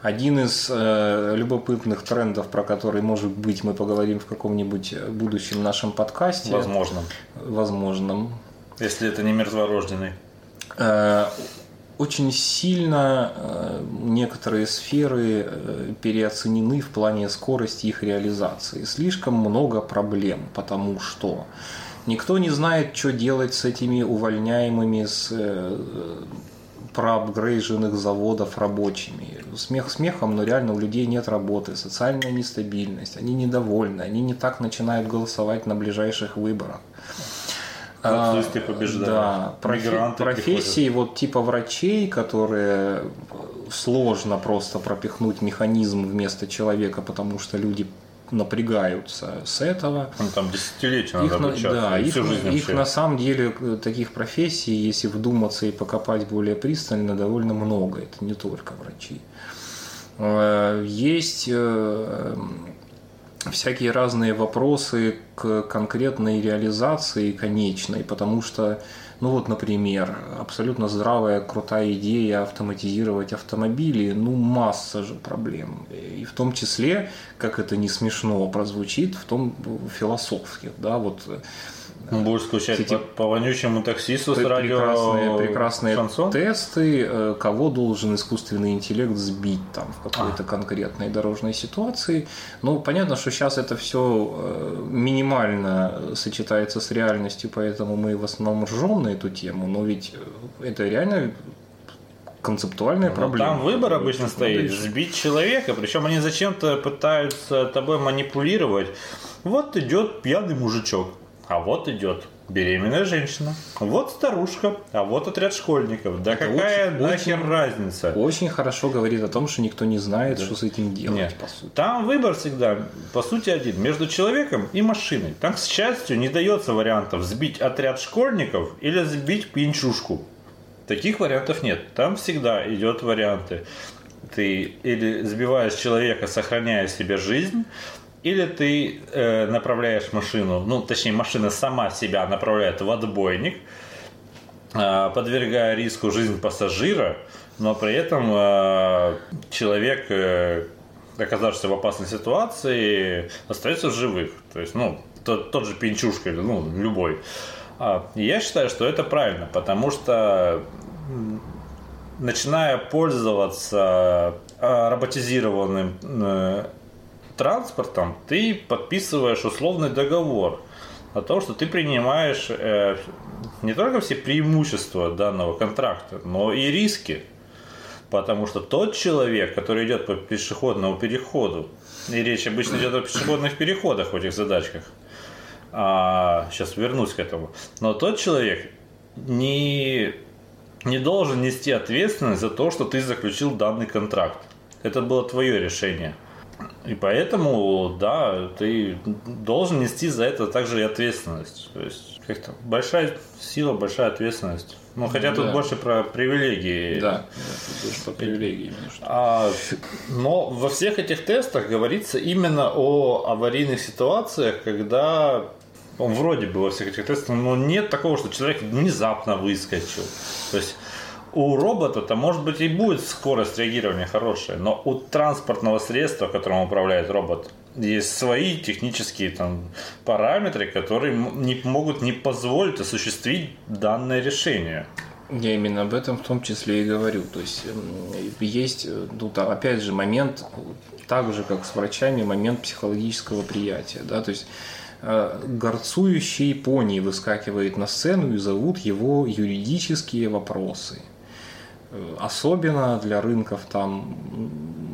Один из э, любопытных трендов, про который, может быть, мы поговорим в каком-нибудь будущем нашем подкасте, Возможно. возможном, Если это не мертворожденный. Э, Очень сильно э, некоторые сферы э, переоценены в плане скорости их реализации. Слишком много проблем, потому что никто не знает, что делать с этими увольняемыми с э, проапгрейженных заводов рабочими. Смех смехом, но реально у людей нет работы, социальная нестабильность, они недовольны, они не так начинают голосовать на ближайших выборах. Нацисты побеждают. Да, профи- профессии вот типа врачей, которые сложно просто пропихнуть механизм вместо человека, потому что люди напрягаются с этого. Ну, там десятилетия надо Их, на, обучаться. да, их, всю жизнь их вообще. на самом деле э, таких профессий, если вдуматься и покопать более пристально, довольно много. Это не только врачи. Э, Есть э, всякие разные вопросы к конкретной реализации конечной, потому что, ну вот, например, абсолютно здравая, крутая идея автоматизировать автомобили, ну масса же проблем. И в том числе, как это не смешно прозвучит, в том философских, да, вот Будешь скучать Эти по, по вонючему таксисту с радио прекрасные, прекрасные шансон? тесты, э, кого должен искусственный интеллект сбить там в А. какой-то конкретной дорожной ситуации. Ну, понятно, что сейчас это все минимально сочетается с реальностью, поэтому мы в основном ржем на эту тему, но ведь э, это реально концептуальная проблема. Там выбор обычно стоит, сбить человека, причем они зачем-то пытаются тобой манипулировать. Вот идет пьяный мужичок, а вот идет беременная женщина, вот старушка, а вот отряд школьников. Да Это какая очень- нахер очень- разница? Очень хорошо говорит о том, что никто не знает, что с этим делать, Нет. по сути. Там выбор всегда, по сути, один. Между человеком и машиной. Там, к счастью, не дается вариантов сбить отряд школьников или сбить пьянчушку. Таких вариантов нет. Там всегда идет варианты. Ты или сбиваешь человека, сохраняя себе жизнь, или ты э, направляешь машину, ну, точнее, машина сама себя направляет в отбойник, э, подвергая риску жизнь пассажира, но при этом э, человек, э, оказавшийся в опасной ситуации, остается в живых. То есть, ну, тот, тот же пинчушка, ну, любой. А, я считаю, что это правильно, потому что начиная пользоваться э, роботизированным э, транспортом, ты подписываешь условный договор о том, что ты принимаешь э, не только все преимущества данного контракта, но и риски. Потому что тот человек, который идет по пешеходному переходу, и речь обычно идет о пешеходных переходах в этих задачках, а, сейчас вернусь к этому, но тот человек не, не должен нести ответственность за то, что ты заключил данный контракт. Это было твое решение. И поэтому, да, ты должен нести за это также и ответственность. То есть, как-то большая сила, большая ответственность. Ну, хотя тут Да. больше про привилегии. Да, да, тут больше привилегиям. немножко. А, но во всех этих тестах говорится именно о аварийных ситуациях, когда он вроде бы во всех этих тестах, но нет такого, что человек внезапно выскочил. То есть у робота-то, может быть, и будет скорость реагирования хорошая, но у транспортного средства, которым управляет робот, есть свои технические там, параметры, которые не могут не позволить осуществить данное решение. Я именно об этом в том числе и говорю. То есть м, есть, э, ну, да, опять же, момент, так же, как с врачами, момент психологического приятия. Да? То есть э, горцующий пони выскакивает на сцену и зовут его юридические вопросы. Э, Особенно для рынков там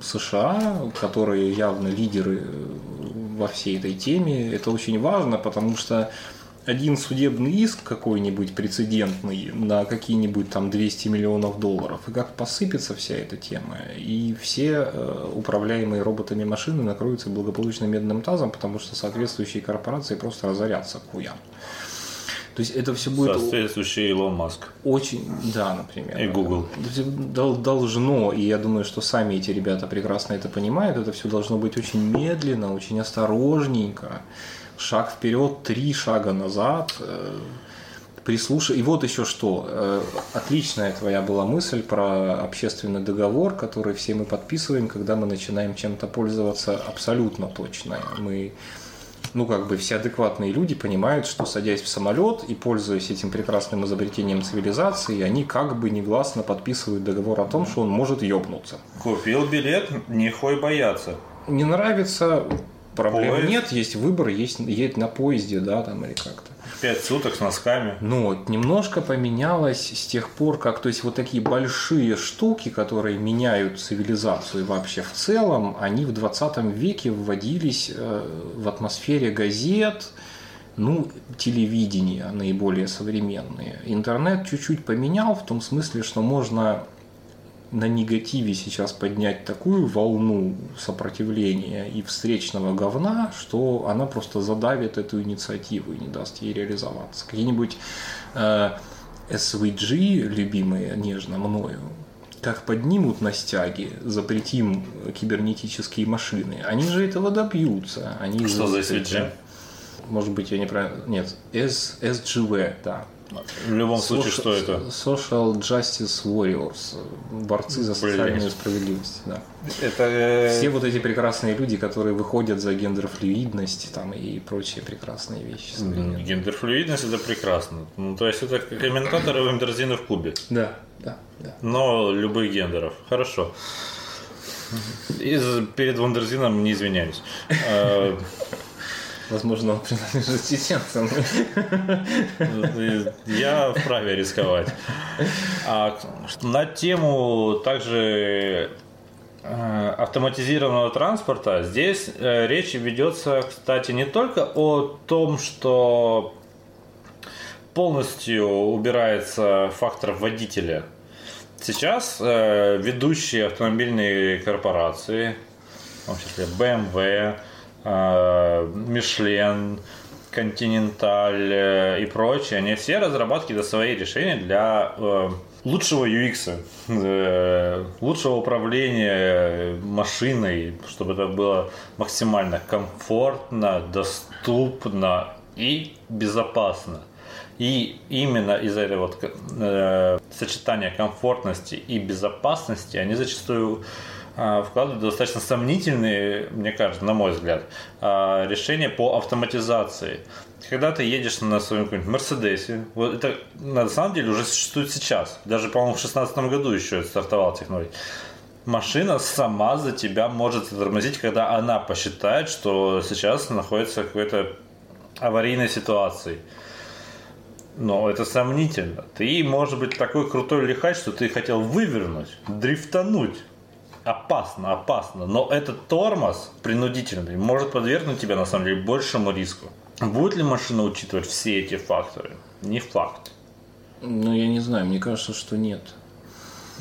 США, которые явно лидеры э, во всей этой теме, это очень важно, потому что один судебный иск какой-нибудь прецедентный на какие-нибудь там 200 миллионов долларов, и как посыпется вся эта тема, и все э, управляемые роботами машины накроются благополучно медным тазом, потому что соответствующие корпорации просто разорятся к хуям. То есть это все будет Соответствующий Илон Маск. очень, да, например. И Google. Дол- Должно, и я думаю, что сами эти ребята прекрасно это понимают, это все должно быть очень медленно, очень осторожненько. Шаг вперед, три шага назад. э, Прислушай. И вот еще что. э, Отличная твоя была мысль про общественный договор, который все мы подписываем, когда мы начинаем чем-то пользоваться абсолютно точно. Мы ну, как бы все адекватные люди понимают, что садясь в самолет и пользуясь этим прекрасным изобретением цивилизации, они как бы негласно подписывают договор о том, что он может ёбнуться. Купил билет, нехуй бояться. Не нравится, проблем Поезд. нет, есть выбор, есть едь на поезде, да, там или как-то. Пять суток с носками. Но немножко поменялось с тех пор, как, то есть вот такие большие штуки, которые меняют цивилизацию вообще в целом, они в 20 веке вводились э, в атмосфере газет, ну, телевидения наиболее современные. Интернет чуть-чуть поменял в том смысле, что можно на негативе сейчас поднять такую волну сопротивления и встречного говна, что она просто задавит эту инициативу и не даст ей реализоваться. Какие-нибудь э, SVG, любимые нежно мною, как поднимут на стяги, запретим кибернетические машины, они же этого добьются. Они Что за. SVG? Может быть, я неправильно... Нет, S, SGV, да. В любом случае, что Social- это? Social Justice Warriors, борцы за Блин. социальную справедливость. Да. Это э, Все вот эти прекрасные люди, которые выходят за гендерфлюидность там, и прочие прекрасные вещи. гендерфлюидность это прекрасно. Ну, то есть это комментаторы Wonderzine'а в клубе. Да, да, да. Но любых гендеров. Хорошо. И перед Wonderzine'ом не извиняюсь. Возможно, он принадлежит чеченцам. Я вправе рисковать. А на тему также э, автоматизированного транспорта здесь э, речь ведется, кстати, не только о том, что полностью убирается фактор водителя. Сейчас э, ведущие автомобильные корпорации, в том числе BMW, э, Michelin, Continental э, и прочие, они все разрабатывают свои решения для э, лучшего UX, лучшего управления машиной, чтобы это было максимально комфортно, доступно и безопасно. И именно из-за этого вот, э, сочетания комфортности и безопасности они зачастую вкладывают достаточно сомнительные, мне кажется, на мой взгляд, э, решения по автоматизации. Когда ты едешь на своем каком-нибудь Мерседесе, вот это на самом деле уже существует сейчас. Даже, по-моему, в 2016 году еще стартовал технология машина сама за тебя может затормозить, когда она посчитает, что сейчас находится в какой-то аварийной ситуации. Но это сомнительно. Ты, может быть, такой крутой лихач, что ты хотел вывернуть, дрифтануть. Опасно, опасно. Но этот тормоз принудительный может подвергнуть тебя, на самом деле, большему риску. Будет ли машина учитывать все эти факторы? Не факт. Ну, я не знаю, мне кажется, что нет.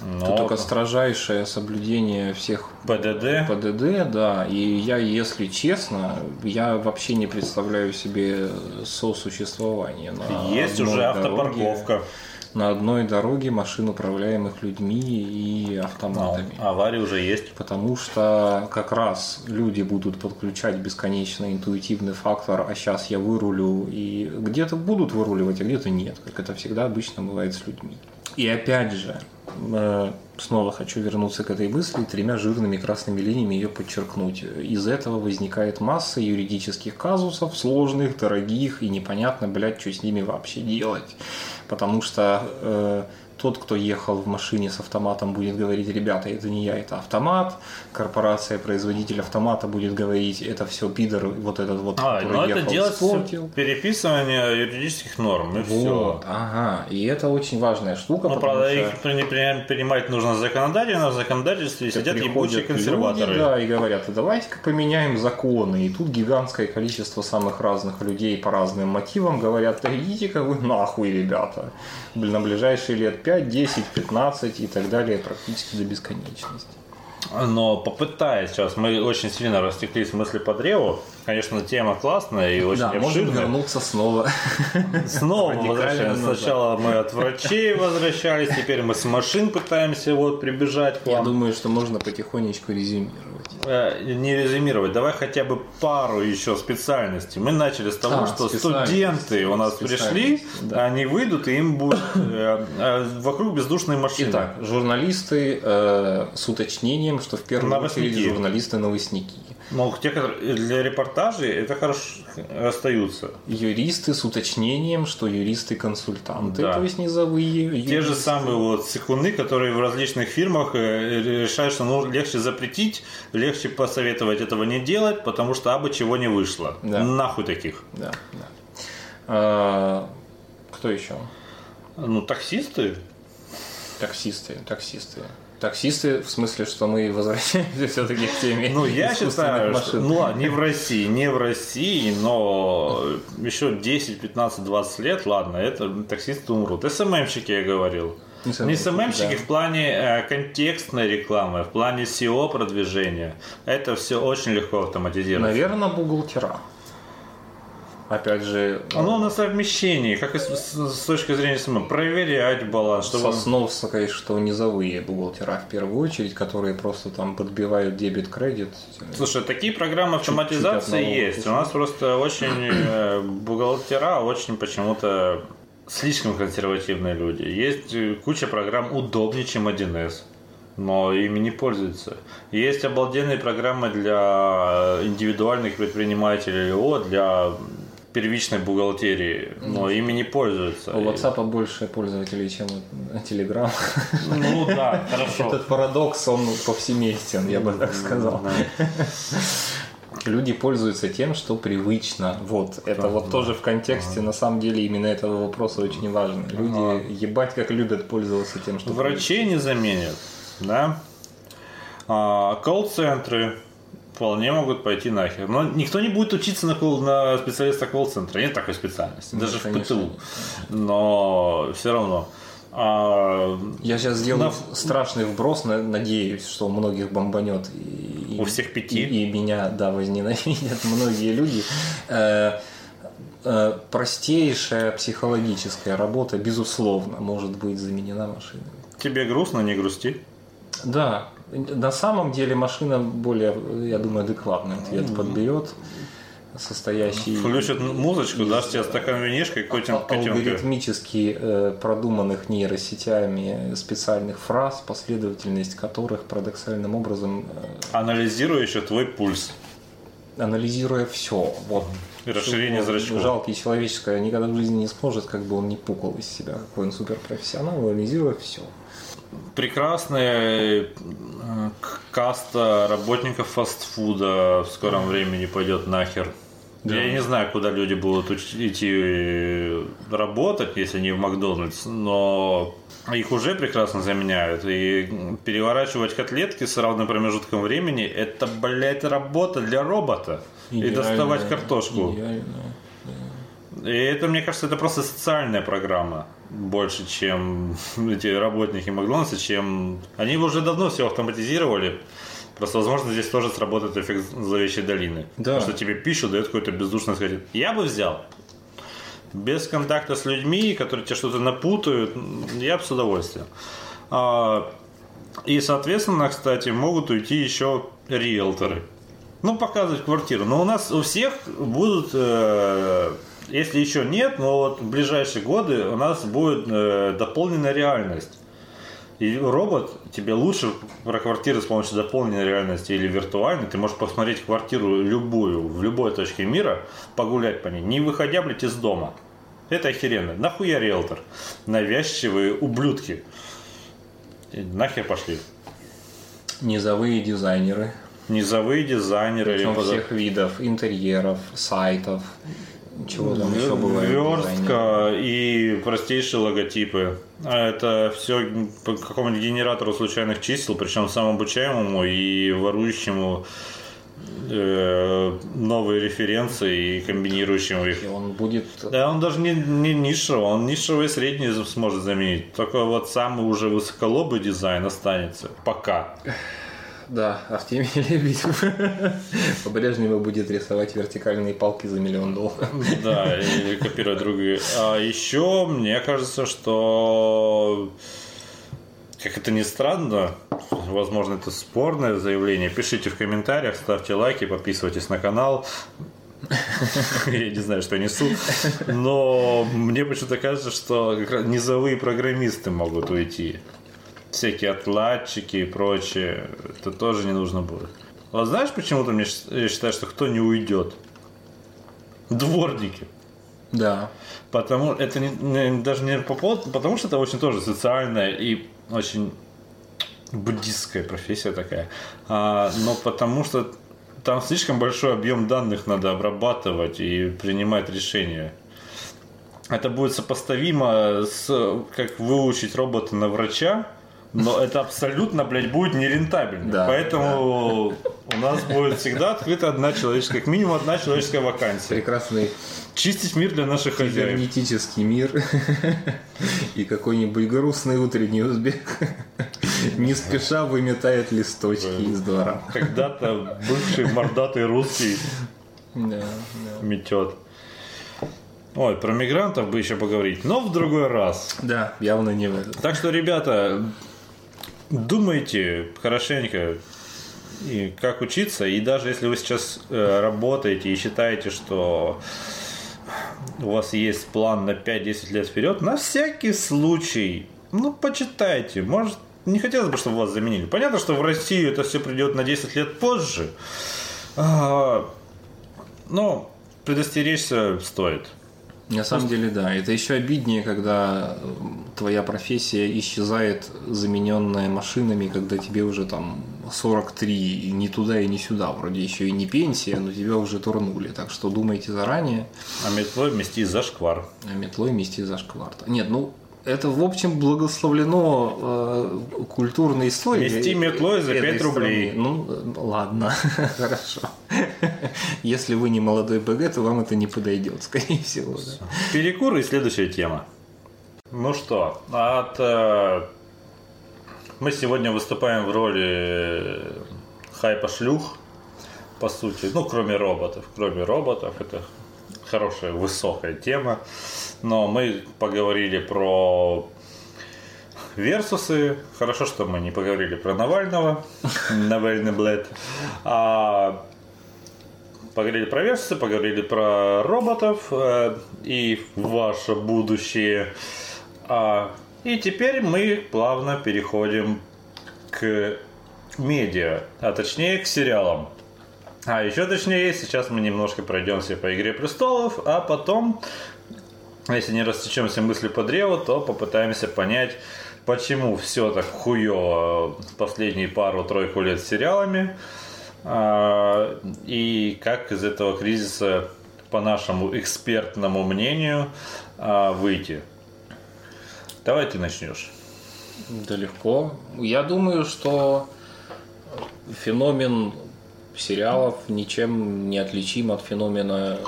Но... Это только строжайшее соблюдение всех ПДД. ПДД, да. И я, если честно, я вообще не представляю себе сосуществование. На Есть уже дороге, автопарковка. На одной дороге машин, управляемых людьми и автоматами. Но, аварии уже есть. Потому что как раз люди будут подключать бесконечно интуитивный фактор, а сейчас я вырулю, и где-то будут выруливать, а где-то нет, как это всегда обычно бывает с людьми. И опять же, э, снова хочу вернуться к этой мысли, тремя жирными красными линиями ее подчеркнуть. Из этого возникает масса юридических казусов, сложных, дорогих, и непонятно, блядь, что с ними вообще делать. Потому что э, тот, кто ехал в машине с автоматом, будет говорить, ребята, это не я, это автомат. Корпорация, производитель автомата будет говорить, это все пидор, вот этот вот, а, который ну ехал, это делать переписывание юридических норм, и вот, все. Ага, и это очень важная штука. Ну, правда, что... их принимать нужно законодательно, в законодательстве сидят ебучие консерваторы. Люди, да, и говорят, давайте-ка поменяем законы. И тут гигантское количество самых разных людей по разным мотивам говорят, да идите-ка вы нахуй, ребята. Блин, на ближайшие лет 5, 10, 15 и так далее практически до бесконечности. Но попытаясь сейчас, мы очень сильно растеклись в мысли по древу. Конечно, тема классная и очень да, обширная. можем вернуться снова. Снова возвращаемся. Сначала мы от врачей возвращались, теперь мы с машин пытаемся вот прибежать к вам. Я думаю, что можно потихонечку резюмировать. Э, не резюмировать, давай хотя бы пару еще специальностей. Мы начали с того, а, что студенты у нас пришли, да. они выйдут, и им будет э, э, вокруг бездушные машины. Итак, журналисты э, с уточнением, что в первую очередь журналисты-новостники. Но те, которые для репортажей, это хорошо остаются. Юристы с уточнением, что юристы-консультанты, да. то есть низовые. Юристы. Те же самые вот секунды, которые в различных фирмах решают, что ну, легче запретить, легче посоветовать этого не делать, потому что абы чего не вышло. Да. Нахуй таких. Да, да. А, кто еще? Ну, таксисты. Таксисты, таксисты. Таксисты, в смысле, что мы возвращаемся все-таки к теме Ну, я считаю, что, ну, не в России, не в России, но еще 10, 15, 20 лет, ладно, это таксисты умрут. СММщики, я говорил. Не СММщики да. в плане э, контекстной рекламы, в плане SEO продвижения. Это все очень легко автоматизировать. Наверное, бухгалтера. Опять же... Оно на совмещении, как и с, с точки зрения SMM, проверять баланс. Чтобы... Сосновская, что низовые бухгалтера в первую очередь, которые просто там подбивают дебет-кредит. Слушай, такие программы автоматизации чуть -чуть есть. У нас просто очень э, бухгалтера очень почему-то слишком консервативные люди. Есть э, куча программ удобнее, чем 1С но ими не пользуются. Есть обалденные программы для индивидуальных предпринимателей ООО, для первичной бухгалтерии, но ими не пользуются. У WhatsApp больше пользователей, чем у Telegram. Ну да, хорошо. Этот парадокс, он повсеместен, я бы так сказал. Люди пользуются тем, что привычно. Вот. Это Да, вот да. тоже в контексте, на самом деле, именно этого вопроса очень важно. Люди ебать как любят пользоваться тем, что Врачей не заменят, да? А, колл-центры вполне могут пойти нахер. Но никто не будет учиться на, на специалиста колл-центра. Нет такой специальности. Ну, даже в конечно, ПТУ. Но все равно. А, Я сейчас сделаю На- страшный вброс, на- надеюсь, что у многих бомбанет. И, и- У всех пяти? И, и меня, да, возненавидят многие люди. Э, э, простейшая психологическая работа, безусловно, может быть заменена машиной. тебе грустно, не грусти. Да, на самом деле машина более, я думаю, адекватный ответ подберет, состоящий Включат музычку, дашь тебе стакан винишка и котин, а- котенка. алгоритмически э, продуманных нейросетями специальных фраз, последовательность которых парадоксальным образом э, Анализируя еще твой пульс. анализируя все, вот И расширение зрачков. Жалкий человеческое никогда в жизни не сможет, как бы он не пукал из себя, какой он суперпрофессионал, анализируя все. Прекрасная э, каста работников фастфуда в скором времени пойдет нахер. Да. Я не знаю, куда люди будут идти э, работать, если не в Макдональдс, но их уже прекрасно заменяют. И переворачивать котлетки с равным промежутком времени – это, блядь, работа для робота. И Идеально, доставать картошку. идеально. И это, мне кажется, это просто социальная программа больше, чем эти работники Макдональдса, чем... Они его уже давно все автоматизировали. Просто, возможно, здесь тоже сработает эффект зловещей долины. Да. Потому что тебе пищу дает какой-то бездушный сказать. Я бы взял. Без контакта с людьми, которые тебе что-то напутают, я бы с удовольствием. А, И, соответственно, кстати, могут уйти еще риэлторы. Ну, показывать квартиру. Но у нас у всех будут, э, если еще нет, но вот в ближайшие годы у нас будет э, дополненная реальность. И робот тебе лучше про квартиры с помощью дополненной реальности или виртуальной. Ты можешь посмотреть квартиру любую, в любой точке мира, погулять по ней, не выходя, блядь, из дома. Это охеренно. Нахуя риэлтор? Навязчивые ублюдки. И нахер пошли. Низовые дизайнеры, Низовые дизайнеры. причем всех видов, интерьеров, сайтов, чего там еще бывает. Верстка и простейшие логотипы. А Это все по какому-нибудь генератору случайных чисел, причем самообучаемому и ворующему э, новые референции и комбинирующему их. И он будет Да, он даже не, не нишевый, он нишевый средний сможет заменить. Только вот самый уже высоколобый дизайн останется. Пока. Да, Артемий Лебедев по-прежнему будет рисовать вертикальные палки за миллион долларов. Да, или копируя другие. А еще мне кажется, что как это ни странно, возможно, это спорное заявление. Пишите в комментариях, ставьте лайки, подписывайтесь на канал. Я не знаю, что несу. Но мне почему-то кажется, что низовые программисты могут уйти. Всякие отладчики и прочее. Это тоже не нужно будет. Вот знаешь, почему-то мне я считаю, что кто не уйдет? Дворники. Да. Потому это не, не- даже не по поводу, потому что это очень тоже социальная и очень буддистская профессия такая. А, но потому что там слишком большой объем данных надо обрабатывать и принимать решения. Это будет сопоставимо с как выучить робота на врача, но это абсолютно, блядь, будет нерентабельно. Да, Поэтому у нас будет всегда открыта одна человеческая, как минимум одна человеческая вакансия. Прекрасный Чистить мир для наших хозяев. кибернетический мир и какой-нибудь грустный утренний узбек не спеша выметает листочки из двора. Когда-то бывший мордатый русский Да, да. метет. Ой, про мигрантов бы еще поговорить, но в другой раз. Да, явно не в этот. Так что, ребята, думайте хорошенько, как учиться. И даже если вы сейчас э, работаете и считаете, что у вас есть план на 5-10 лет вперед, на всякий случай, ну, почитайте. Может, не хотелось бы, чтобы вас заменили. Понятно, что в Россию это все придет на 10 лет позже. А, но предостеречься стоит. На самом деле, да. Это еще обиднее, когда твоя профессия исчезает, замененная машинами, когда тебе уже там 43, и ни туда и ни сюда. Вроде еще и не пенсия, но тебя уже турнули. Так что думайте заранее. А метлой мести за шквар. А метлой мести за шквар. Нет, ну, это, в общем, благословлено э, культурной историей. Мести метлой за 5 рублей. Ну, ладно, хорошо. Если вы не молодой БГ, то вам это не подойдет, скорее всего. Да. Перекур и следующая тема. Ну что, от... Э, мы сегодня выступаем в роли хайпа шлюх, по сути. Ну, кроме роботов. Кроме роботов, это хорошая, высокая тема. Но мы поговорили про версусы. Хорошо, что мы не поговорили про Навального. Навальный Блэд. А поговорили про версусы, поговорили про роботов э, и ваше будущее. А, и теперь мы плавно переходим к медиа, а точнее к сериалам. А еще точнее, сейчас мы немножко пройдемся по Игре Престолов, а потом, если не растечемся мысли по древу, то попытаемся понять, почему все так хуево последние пару-тройку лет с сериалами, а, и как из этого кризиса, по нашему экспертному мнению, а, выйти. Давай ты начнешь. Да легко. Я думаю, что феномен сериалов ничем не отличим от феномена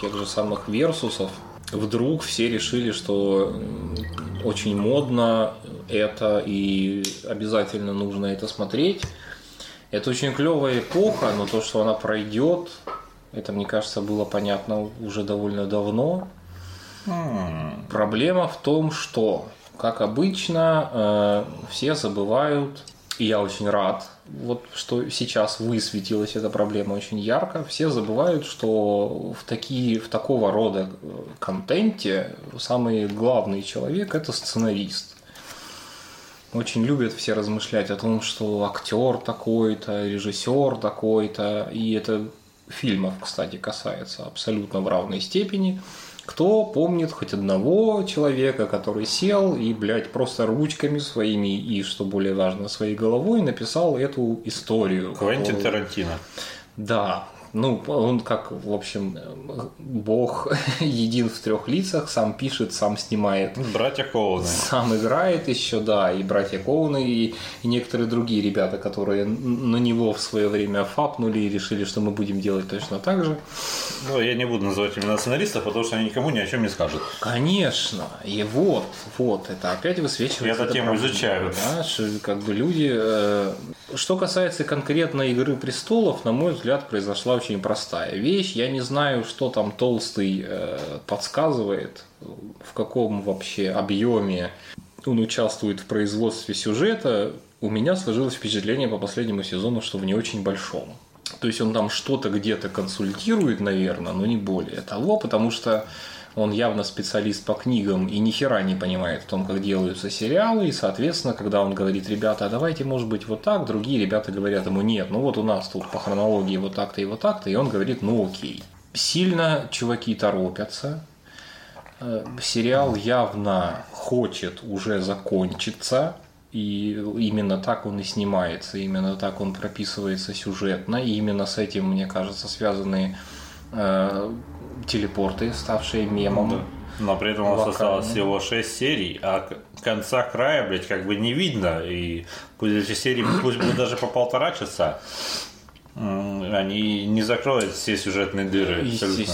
тех же самых версусов. Вдруг все решили, что очень модно это и обязательно нужно это смотреть. Это очень клевая эпоха, но то, что она пройдет, это, мне кажется, было понятно уже довольно давно. Проблема в том, что, как обычно, э, все забывают и я очень рад, вот что сейчас высветилась эта проблема очень ярко. Все забывают, что в, такие, в такого рода э, контенте самый главный человек – это сценарист. Очень любят все размышлять о том, что актер такой-то, режиссер такой-то, и это фильмов, кстати, касается абсолютно в равной степени – кто помнит хоть одного человека, который сел и, блядь, просто ручками своими и, что более важно, своей головой написал эту историю? Квентин Тарантино. Да, ну, он как, в общем, бог един в трех лицах, сам пишет, сам снимает. Братья Коуны. Сам играет еще, да, и братья Коуны, и, и некоторые другие ребята, которые на него в свое время фапнули и решили, что мы будем делать точно так же. Ну, я не буду называть именно сценаристов, потому что они никому ни о чем не скажут. Конечно. И вот, вот, это опять высвечивается. Я эту тему проблема, изучаю. Да, что, как бы люди... Э, что касается конкретно «Игры престолов», на мой взгляд, произошла очень простая вещь. Я не знаю, что там Толстый э, подсказывает, в каком вообще объеме он участвует в производстве сюжета. У меня сложилось впечатление по последнему сезону, что в не очень большом. То есть он там что-то где-то консультирует, наверное, но не более того, потому что он явно специалист по книгам и ни хера не понимает в том, как делаются сериалы, и, соответственно, когда он говорит, ребята, а давайте, может быть, вот так, другие ребята говорят ему, нет, ну вот у нас тут по хронологии вот так-то и вот так-то, и он говорит, ну окей. Сильно чуваки торопятся, э, сериал явно хочет уже закончиться, и именно так он и снимается, именно так он прописывается сюжетно, и именно с этим, мне кажется, связаны э, телепорты, ставшие мемом. Да. Но при этом у нас осталось всего 6 серий, а конца края, блядь, как бы не видно. И пусть эти серии, пусть будут даже по полтора часа, они не закроют все сюжетные дыры.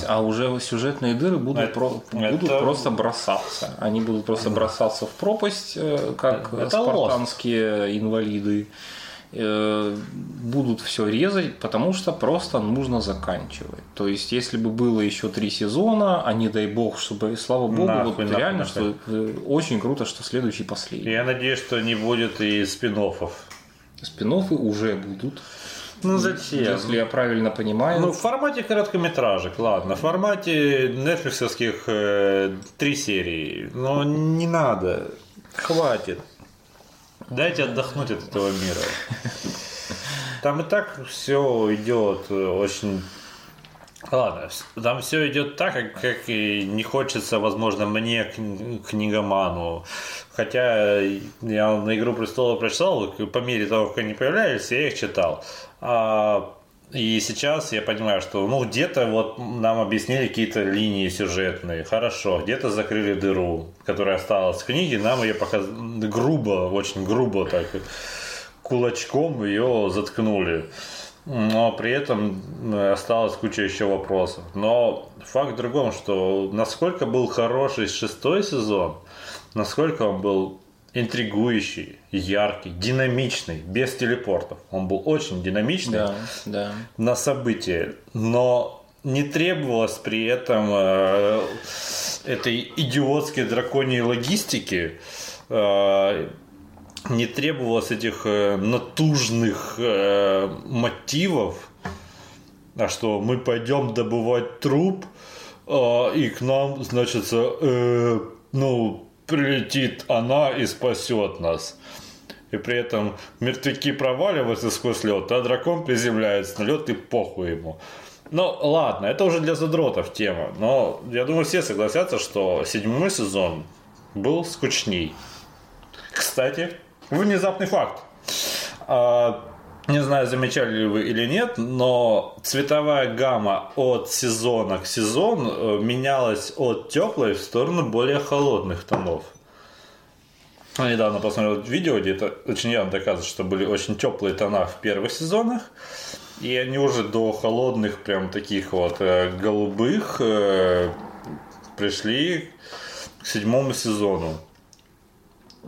А уже сюжетные дыры будут, это, про, будут это... просто бросаться. Они будут просто бросаться в пропасть, э, как это спартанские лост. инвалиды. Э, будут все резать, потому что просто нужно заканчивать. То есть, если бы было еще три сезона, а не дай бог, чтобы, слава богу, нахуй, вот нахуй, реально, нахуй. что э, очень круто, что следующий последний. Я надеюсь, что не будет и спин-оффов. спин уже будут. Ну зачем? Если я правильно понимаю. Ну, в формате короткометражек, ладно. В формате нетфликсовских э, три серии. Но не надо. Хватит. Дайте отдохнуть от этого мира. Там и так все идет очень Ладно, там все идет так, как, как и не хочется, возможно, мне, книгоману. Хотя я на «Игру престолов» прочитал, по мере того, как они появлялись, я их читал. А, и сейчас я понимаю, что ну где-то вот нам объяснили какие-то линии сюжетные, хорошо, где-то закрыли дыру, которая осталась в книге, нам ее показали грубо, очень грубо так, кулачком ее заткнули. Но при этом осталась куча еще вопросов. Но факт в другом, что насколько был хороший шестой сезон, насколько он был интригующий, яркий, динамичный, без телепортов. Он был очень динамичный да, да. на события, но не требовалось при этом э, этой идиотской драконьей логистики э, не требовалось этих э, натужных э, мотивов, а что мы пойдем добывать труп, э, и к нам, значит, э, ну, прилетит она и спасет нас. И при этом мертвяки проваливаются сквозь лед, а дракон приземляется на лед и похуй ему. Ну, ладно, это уже для задротов тема. Но я думаю, все согласятся, что седьмой сезон был скучней. Кстати, Внезапный факт. А, не знаю, замечали ли вы или нет, но цветовая гамма от сезона к сезону э, менялась от теплой в сторону более холодных тонов. Я недавно посмотрел видео, где это очень явно доказывает, что были очень теплые тона в первых сезонах. И они уже до холодных, прям таких вот э, голубых э, пришли к седьмому сезону.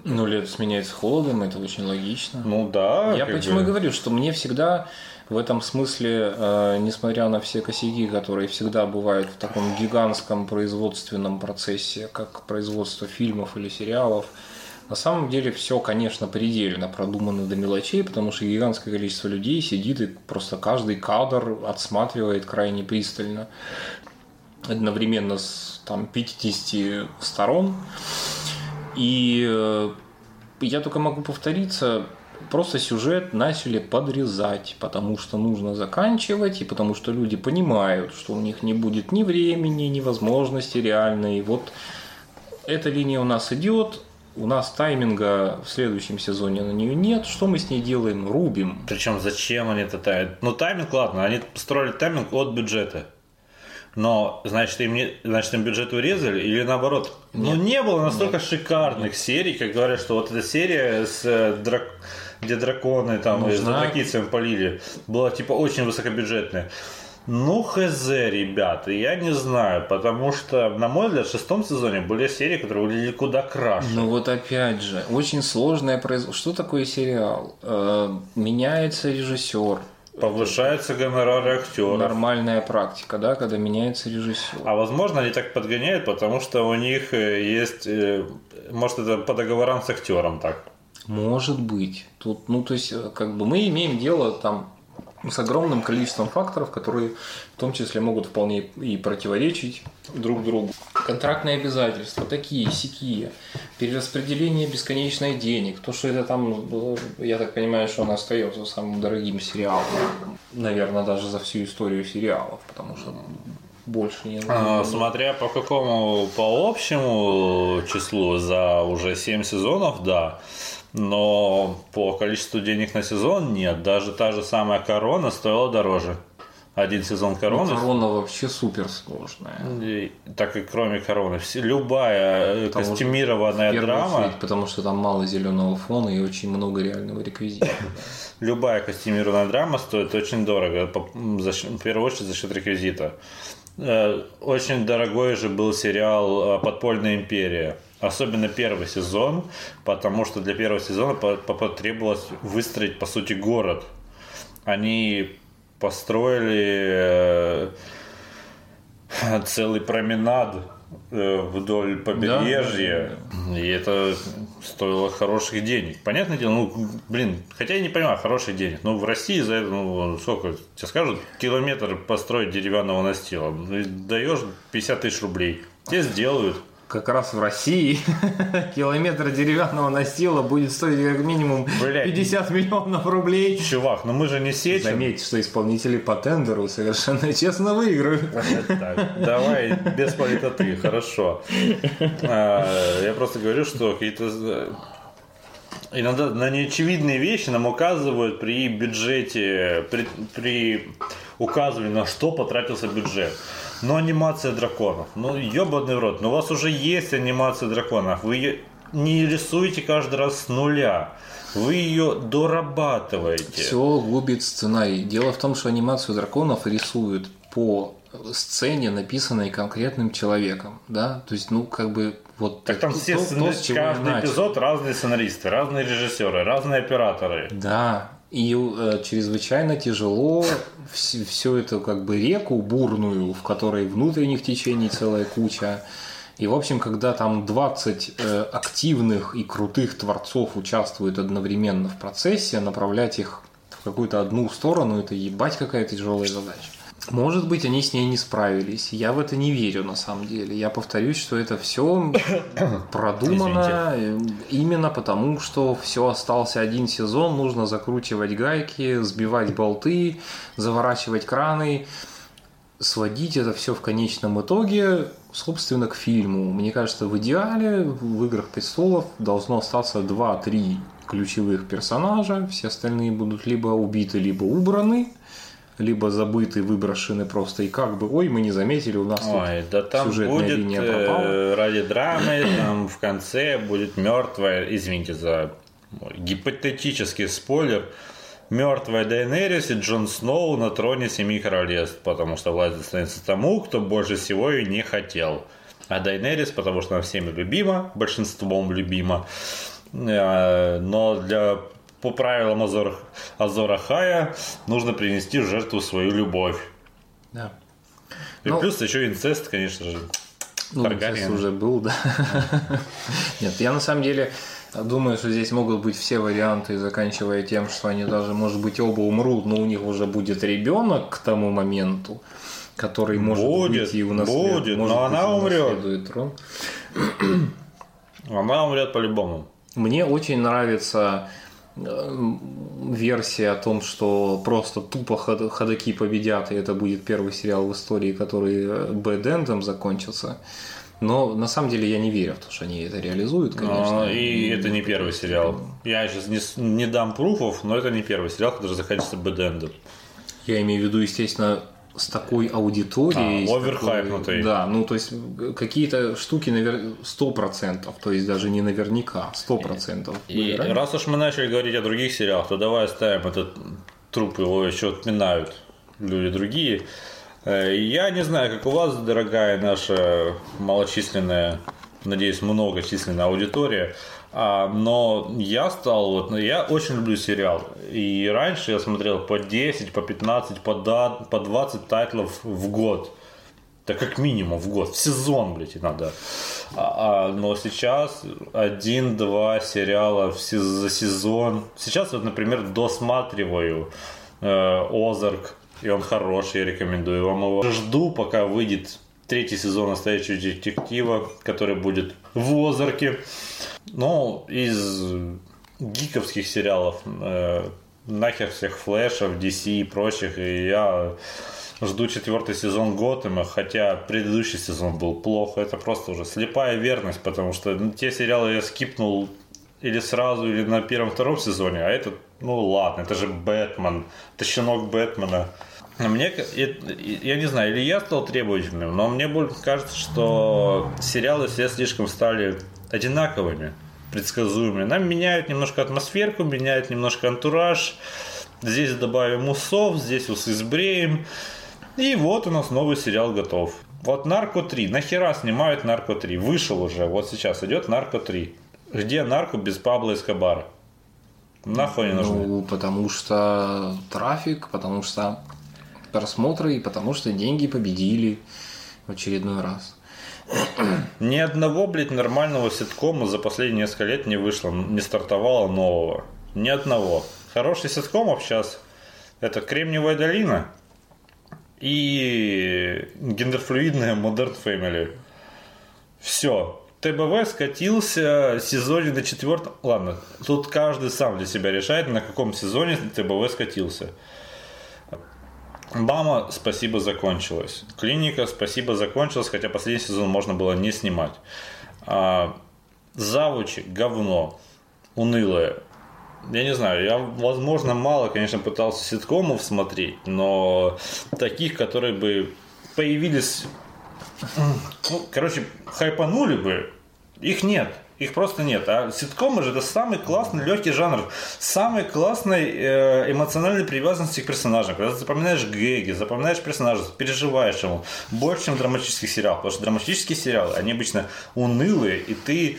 Ну, лето сменяется холодом, это очень логично. Ну да. Я почему бы... и говорю, что мне всегда в этом смысле, э, несмотря на все косяки, которые всегда бывают в таком гигантском производственном процессе, как производство фильмов или сериалов, на самом деле все, конечно, предельно продумано до мелочей, потому что гигантское количество людей сидит и просто каждый кадр отсматривает крайне пристально, одновременно с там, 50 сторон. И э, я только могу повториться, просто сюжет начали подрезать, потому что нужно заканчивать, и потому что люди понимают, что у них не будет ни времени, ни возможности реальной. Вот эта линия у нас идет, у нас тайминга в следующем сезоне на нее нет. Что мы с ней делаем? Рубим. Причем зачем они это тайминг? Ну, тайминг, ладно, они строили тайминг от бюджета. Но, значит, им, не, значит, им бюджет урезали или наоборот? Ну, Нет. Ну, не было настолько Нет. шикарных Нет. серий, как говорят, что вот эта серия с э, драк... где драконы там Нужна... с дракицами полили, была типа очень высокобюджетная. Ну, хз, ребята, я не знаю, потому что, на мой взгляд, в шестом сезоне были серии, которые выглядели куда краше. Ну вот опять же, очень сложное производство. Что такое сериал? Э, меняется режиссер, Повышается гонорары актеров. Нормальная практика, да, когда меняется режиссер. А возможно, они так подгоняют, потому что у них э, есть, э, может, это по договорам с актером так. Может быть. Тут, ну, то есть, э, как бы мы имеем дело там с огромным количеством факторов, которые в том числе могут вполне и противоречить друг другу. Контрактные обязательства, такие, сякие, перераспределение бесконечных денег, то, что это там, я так понимаю, что он остается самым дорогим сериалом, наверное, даже за всю историю сериалов, потому что больше не а, Смотря по какому, по общему числу за уже 7 сезонов, да но по количеству денег на сезон нет. Даже та же самая корона стоила дороже. Один сезон короны. Ну, корона вообще супер сложная. И, так и кроме короны. Все, любая потому костюмированная драма. Очередь, потому что там мало зеленого фона и очень много реального реквизита. Любая костюмированная драма стоит очень дорого. В первую очередь за счет реквизита. Э, очень дорогой же был сериал «Подпольная империя». Особенно первый сезон, потому что для первого сезона потребовалось выстроить, по сути, город. Они построили э, целый променад э, вдоль побережья, да, и это стоило хороших денег. Понятное дело, ну, блин, хотя я не понимаю, хороших денег, но в России за это, ну, сколько, тебе скажут, километр построить деревянного настила, даешь 50 тысяч рублей, тебе сделают. Как раз в России километр деревянного настила будет стоить как минимум Блядь. 50 миллионов рублей. Чувак, ну мы же не сечем. Заметьте, что исполнители по тендеру совершенно честно выиграют. Так, давай без политоты, хорошо. А, Я просто говорю, что какие-то э, иногда на неочевидные вещи нам указывают при бюджете, при, при указывании на что потратился бюджет. Ну, анимация драконов. Ну, ебаный в рот. Но у вас уже есть анимация драконов. Вы ее не рисуете каждый раз с нуля. Вы ее дорабатываете. Все губит сценарий. Дело в том, что анимацию драконов рисуют по сцене, написанной конкретным человеком, да, то есть, ну, как бы вот Так там то- все то- сцена- то, с чего и каждый эпизод разные сценаристы, разные режиссеры, разные операторы. Да, и э, чрезвычайно тяжело все это как бы реку бурную, в которой внутренних течений целая куча. И, в общем, когда там 20 э, активных и крутых творцов участвуют одновременно в процессе, направлять их в какую-то одну сторону, это ебать какая тяжелая задача. Может быть, они с ней не справились. Я в это не верю на самом деле. Я повторюсь, что это все продумано э, именно потому, что все остался один сезон, нужно закручивать гайки, сбивать болты, заворачивать краны, сводить это все в конечном итоге, собственно, к фильму. Мне кажется, в идеале в «Играх престолов» должно остаться 2-3 ключевых персонажа, все остальные будут либо убиты, либо убраны, либо забыты, выброшены просто, и как бы, ой, мы не заметили, у нас тут Ой, да там сюжетная будет линия э, пропала. ради драмы, там в конце будет мертвая, извините за гипотетический спойлер, мертвая Дейенерис и Джон Сноу на троне Семи Королевств, потому что власть достанется тому, кто больше всего ее не хотел. А Дейенерис, потому что она всеми любима, большинством любима, Э, но для по правилам Азор, Азора Хая нужно принести в жертву свою любовь. Да. И Ну, плюс еще инцест, конечно же. Ну, инцест уже был, да. Нет, я на самом деле думаю, что здесь могут быть все варианты, заканчивая тем, что они даже, может быть, оба умрут, но у них уже будет ребенок к тому моменту, который может Будет, быть и унаследует. будет, может но быть, она умрет. трон. Она умрет по-любому. Мне очень нравится версия о том, что просто тупо ход- ходаки победят, и это будет первый сериал в истории, который э, бэд-эндом закончится. Но на самом деле я не верю в то, что они это реализуют, конечно. А, И это не первый сериал. Я сейчас не, не дам пруфов, но это не первый сериал, который заканчивается бэдэндом. Я имею в виду, естественно, с такой аудиторией. А, с оверхайпнутой. такой- Да, ну то есть какие-то штуки навер... 100%, то есть даже не наверняка, 100%. И выбирают. раз уж мы начали говорить о других сериалах, то давай оставим этот труп, его еще отминают люди другие. Э, Я не знаю, как у вас, дорогая наша малочисленная, надеюсь, многочисленная аудитория, но я стал, вот, ну, я очень люблю сериал. И раньше я смотрел по 10, по 15, по, да- по 20 тайтлов в год. Да как минимум в год, в сезон, блядь, иногда. А, а, но сейчас один-два сериала в се- за сезон. Сейчас вот, например, досматриваю э, Озарк, и он хороший, я рекомендую вам его. Жду, пока выйдет третий сезон настоящего детектива, который будет в Озарке. Ну, из гиковских сериалов э, нахер всех флешев, DC и прочих, и я жду четвертый сезон Готэма, хотя предыдущий сезон был плохо, это просто уже слепая верность, потому что ну, те сериалы я скипнул или сразу, или на первом-втором сезоне, а этот, ну ладно, это же Бэтмен, это щенок Бэтмена. А Мне, я не знаю, или я стал требовательным, но мне больше кажется, что сериалы все слишком стали одинаковыми, предсказуемыми. Нам меняют немножко атмосферку, меняют немножко антураж. Здесь добавим усов, здесь усы сбреем. И вот у нас новый сериал готов. Вот Нарко 3. Нахера снимают Нарко 3? Вышел уже. Вот сейчас идет Нарко 3. Где Нарко без Пабло Эскобара? Нахуй не нужны. Ну, потому что трафик, потому что просмотры и потому что деньги победили в очередной раз. Ни одного, блядь, нормального ситкома за последние несколько лет не вышло, не стартовало нового. Ни одного. Хороший ситкомов сейчас это Кремниевая долина и гендерфлюидная Modern Family. Все. ТБВ скатился в сезоне на четвертом... Ладно, тут каждый сам для себя решает, на каком сезоне ТБВ скатился. Бама, спасибо, закончилась. Клиника, спасибо, закончилась, хотя последний сезон можно было не снимать. А, завучи, говно, унылое. Я не знаю, я, возможно, мало, конечно, пытался ситкомов смотреть, но таких, которые бы появились, ну, короче, хайпанули бы, их нет. Их просто нет. А ситкомы же это самый классный легкий жанр, самый классной э, эмоциональной привязанности к персонажам. Когда ты запоминаешь гэги, запоминаешь персонажа, переживаешь ему больше, чем драматический сериал. Потому что драматические сериалы, они обычно унылые, и ты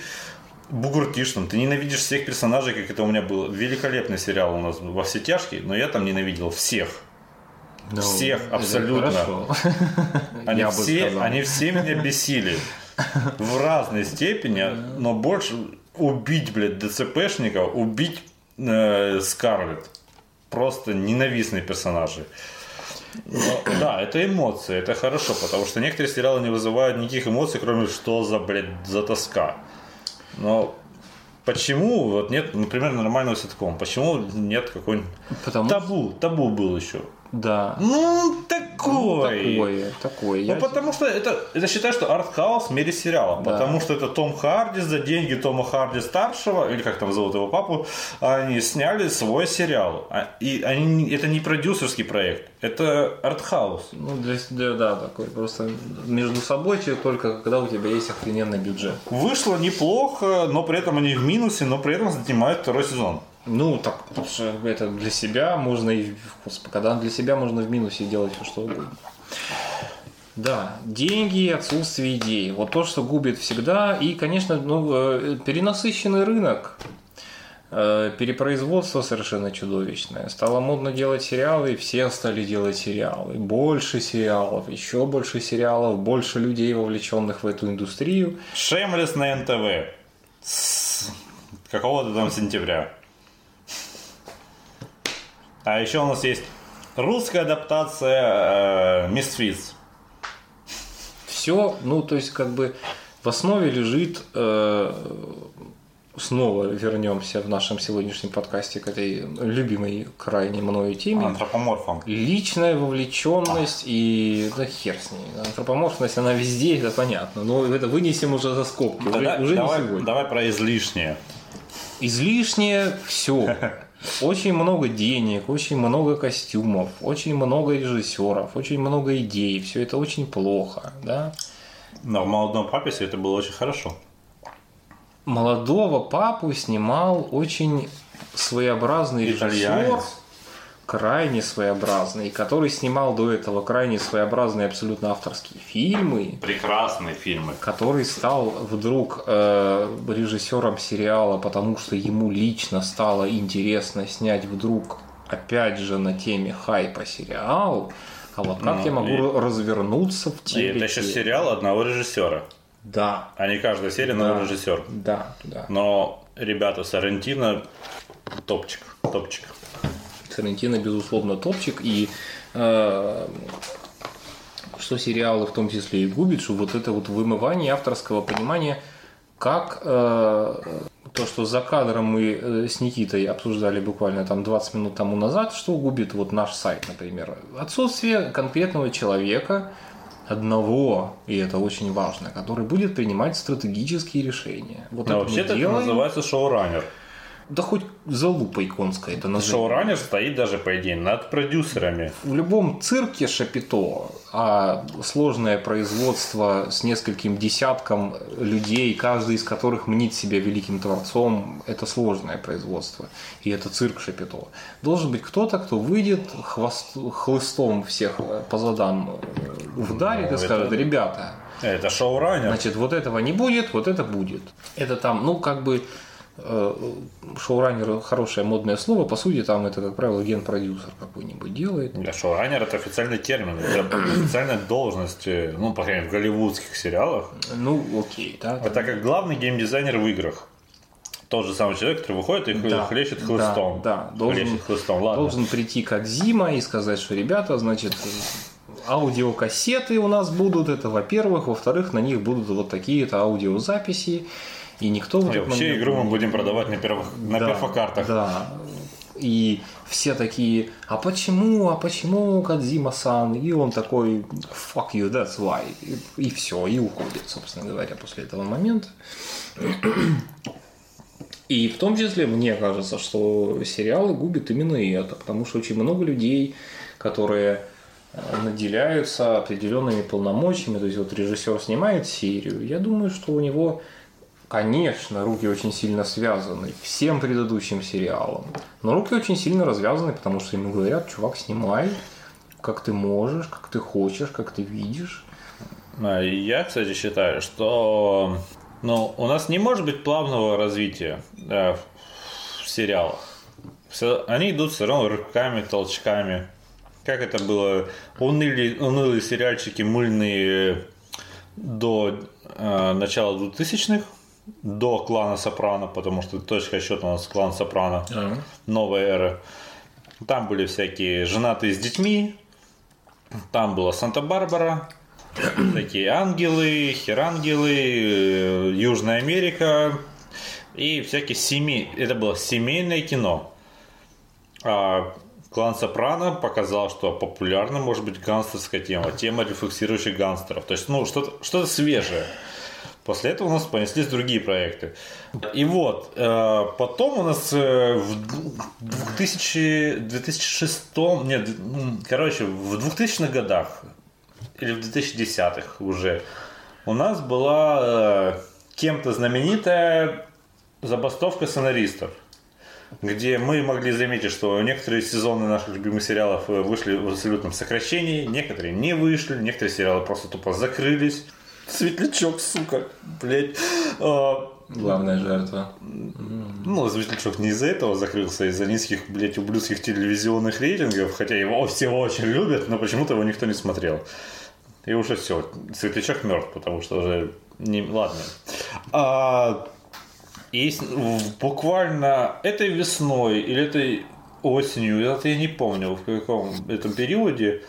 бугуртишь там, ты ненавидишь всех персонажей, как это у меня был. Великолепный сериал у нас во все тяжкие, но я там ненавидел всех. Ну, всех, абсолютно. Они все, они все меня бесили в разной степени, но больше убить, блядь, ДЦПшника, убить э, Скарлетт. Просто ненавистные персонажи. Но, да, это эмоции, это хорошо, потому что некоторые сериалы не вызывают никаких эмоций, кроме что за, блядь, за тоска. Но почему вот нет, например, нормального ситкома? Почему нет какой-нибудь Потому... табу? Табу был еще. Да. Ну, такой. Ну, такое, такое. Ну, Я... потому что это, это считаю, что артхаус в мире сериала. Да. Потому что это Том Харди за деньги Тома Харди старшего, или как там зовут его папу, они сняли свой сериал. А, и они, это не продюсерский проект, это артхаус. Ну, для, для, да, такой просто между собой только когда у тебя есть охрененный бюджет. Вышло неплохо, но при этом они в минусе, но при этом снимают второй сезон. Ну, так, потому что это для себя можно и, господи, когда для себя можно в минусе делать все что угодно. Да, деньги отсутствие идей. Вот то, что губит всегда. И, конечно, ну, э, перенасыщенный рынок. Э, перепроизводство совершенно чудовищное. Стало модно делать сериалы, и все стали делать сериалы. Больше сериалов, еще больше сериалов, больше людей, вовлеченных в эту индустрию. Шемлес на НТВ. С какого-то там сентября. А еще у нас есть русская адаптация э, Misfits. Все, ну, то есть, как бы в основе лежит э, снова вернемся в нашем сегодняшнем подкасте к этой любимой крайне мною теме. Антропоморфом. Личная вовлеченность и да хер с ней. Антропоморфность, она везде, это понятно. Но это вынесем уже за скобки. Да, уже, уже давай, не сегодня. давай про излишнее. Излишнее все. Очень много денег, очень много костюмов, очень много режиссеров, очень много идей. Все это очень плохо, да? Но в молодом папе все это было очень хорошо. Молодого папу снимал очень своеобразный Итальянец. Крайне своеобразный, который снимал до этого крайне своеобразные абсолютно авторские фильмы. Прекрасные фильмы. Который стал вдруг э, режиссером сериала, потому что ему лично стало интересно снять вдруг, опять же, на теме хайпа сериал. А вот как ну, я могу и... развернуться в телеке? это еще сериал одного режиссера. Да. А не каждая серия да. новый режиссер. Да, да. Но ребята Сарантино топчик, топчик. Тарантино, безусловно, топчик. И э, что сериалы в том числе и губит, что вот это вот вымывание авторского понимания, как э, то, что за кадром мы э, с Никитой обсуждали буквально там 20 минут тому назад, что губит вот наш сайт, например. Отсутствие конкретного человека, одного, и это очень важно, который будет принимать стратегические решения. Вот Но вообще-то это называется шоураннер. Да хоть залупой конской это назовем. Шоураннер стоит даже, по идее, над продюсерами. В любом цирке шапито, а сложное производство с нескольким десятком людей, каждый из которых мнит себя великим творцом, это сложное производство. И это цирк шапито. Должен быть кто-то, кто выйдет хвост, хлыстом всех по задам вдарит ну, и скажет, это... ребята, это шоураннер. Значит, вот этого не будет, вот это будет. Это там, ну, как бы Э, шоураннер хорошее модное слово, по сути, там это, как правило, ген-продюсер какой-нибудь делает. Для шоураннер это официальный термин, это официальная должность, ну, по крайней мере, в голливудских сериалах. Ну, окей, да. Это как главный геймдизайнер в играх. Тот же самый человек, который выходит и да, хлещет хлыстом. Да, да. Должен, хлещет хлыстом. Ладно. должен прийти как Зима и сказать, что ребята, значит, аудиокассеты у нас будут, это во-первых. Во-вторых, на них будут вот такие-то аудиозаписи. И никто в И вообще игру мы будем продавать на, первых, на Да, перфокартах. Да. И все такие, а почему, а почему Кадзима-сан? И он такой, fuck you, that's why. И, все, и уходит, собственно говоря, после этого момента. И в том числе мне кажется, что сериалы губят именно и это, потому что очень много людей, которые э, наделяются определенными полномочиями, то есть вот режиссер снимает серию, я думаю, что у него Конечно, руки очень сильно связаны всем предыдущим сериалам. Но руки очень сильно развязаны, потому что ему говорят, чувак, снимай, как ты можешь, как ты хочешь, как ты видишь. А, Я, кстати, считаю, что ну, у нас не может быть плавного развития да, в сериалах. Всё- Они идут все равно рывками, толчками. Как это было? Унылые, унылые сериальчики мыльные до э, начала 2000-х, до клана Сопрано, потому что точка счета у нас клан Сопрано, новая эра. Там были всякие женатые с детьми, там была Санта-Барбара, такие ангелы, херангелы, э, Южная Америка и всякие семей. Это было семейное кино. А клан Сопрано показал, что популярна может быть гангстерская тема, тема рефлексирующих гангстеров. То есть, ну, что-то что свежее. После этого у нас понеслись другие проекты. И вот, э, потом у нас э, в 2000, 2006, нет, короче, в 2000-х годах или в 2010-х уже у нас была э, кем-то знаменитая забастовка сценаристов где мы могли заметить, что некоторые сезоны наших любимых сериалов вышли в абсолютном сокращении, некоторые не вышли, некоторые сериалы просто тупо закрылись. Светлячок, сука, блядь. А, Главная жертва. ну, Светлячок не из-за этого закрылся, а из-за низких, блядь, ублюдских телевизионных рейтингов, хотя его все очень любят, но почему-то его никто не смотрел. И уже все, Светлячок мертв, потому что уже не... Ладно. А, в- буквально этой весной или этой осенью, это я не помню, в каком этом периоде,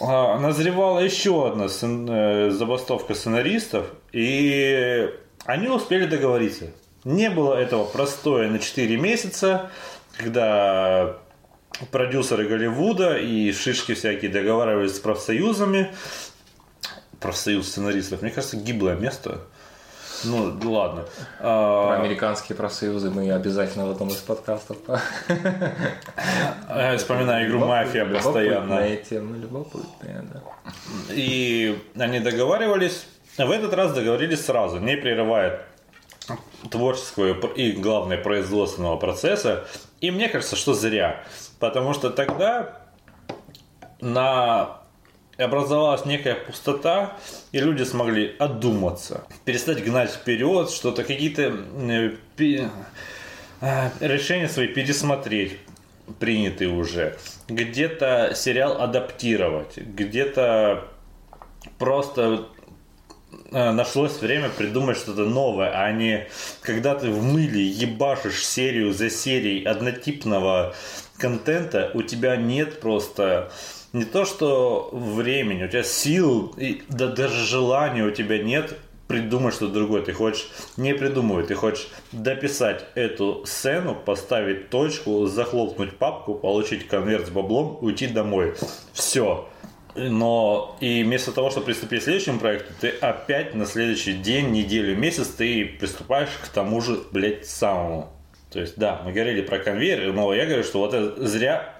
назревала еще одна э, забастовка сценаристов, и они успели договориться. Не было этого простоя на 4 месяца, когда продюсеры Голливуда и шишки всякие договаривались с профсоюзами. Профсоюз сценаристов, мне кажется, гиблое место. Ну, ладно. А, Про американские профсоюзы мы обязательно в одном из подкастов. я вспоминаю игру «Мафия» постоянно. Любопытная тема, любопытная, да. И они договаривались. В этот раз договорились сразу, не прерывая творческого и, главное, производственного процесса. И мне кажется, что зря. Потому что тогда на образовалась некая пустота, и люди смогли одуматься, перестать гнать вперед, что-то какие-то э, э, решения свои пересмотреть принятые уже, где-то сериал адаптировать, где-то просто э, нашлось время придумать что-то новое, а не когда ты в мыле ебашишь серию за серией однотипного контента, у тебя нет просто не то что времени, у тебя сил, и, да даже желания у тебя нет придумать что-то другое. Ты хочешь не придумывать, ты хочешь дописать эту сцену, поставить точку, захлопнуть папку, получить конверт с баблом, уйти домой. Все. Но и вместо того, чтобы приступить к следующему проекту, ты опять на следующий день, неделю, месяц ты приступаешь к тому же, блядь, самому. То есть, да, мы говорили про конвейер, но я говорю, что вот это зря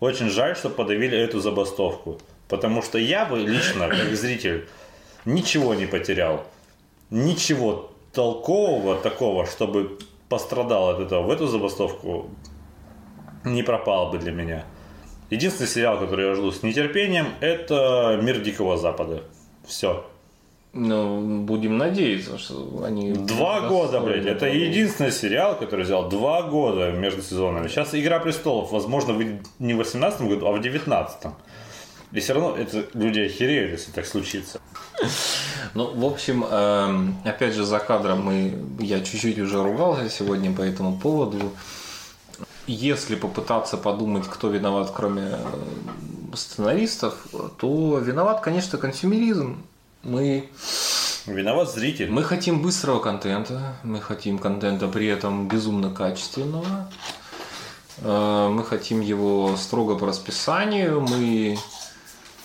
очень жаль, что подавили эту забастовку. Потому что я бы лично, как зритель, ничего не потерял. Ничего толкового такого, чтобы пострадал от этого в эту забастовку, не пропало бы для меня. Единственный сериал, который я жду с нетерпением, это «Мир Дикого Запада». Все. Ну, будем надеяться, что они... Два года, блядь. Это единственный сериал, который взял два года между сезонами. Сейчас «Игра престолов», возможно, выйдет не в 18 году, а в 19 И все равно это люди охереют, если так случится. Ну, в общем, эм, опять же, за кадром мы, я чуть-чуть уже ругался сегодня по этому поводу. Если попытаться подумать, кто виноват, кроме э, сценаристов, то виноват, конечно, консюмеризм. Мы Виноват зритель. мы хотим быстрого контента, мы хотим контента при этом безумно качественного. Э, Мы хотим его строго по расписанию. Мы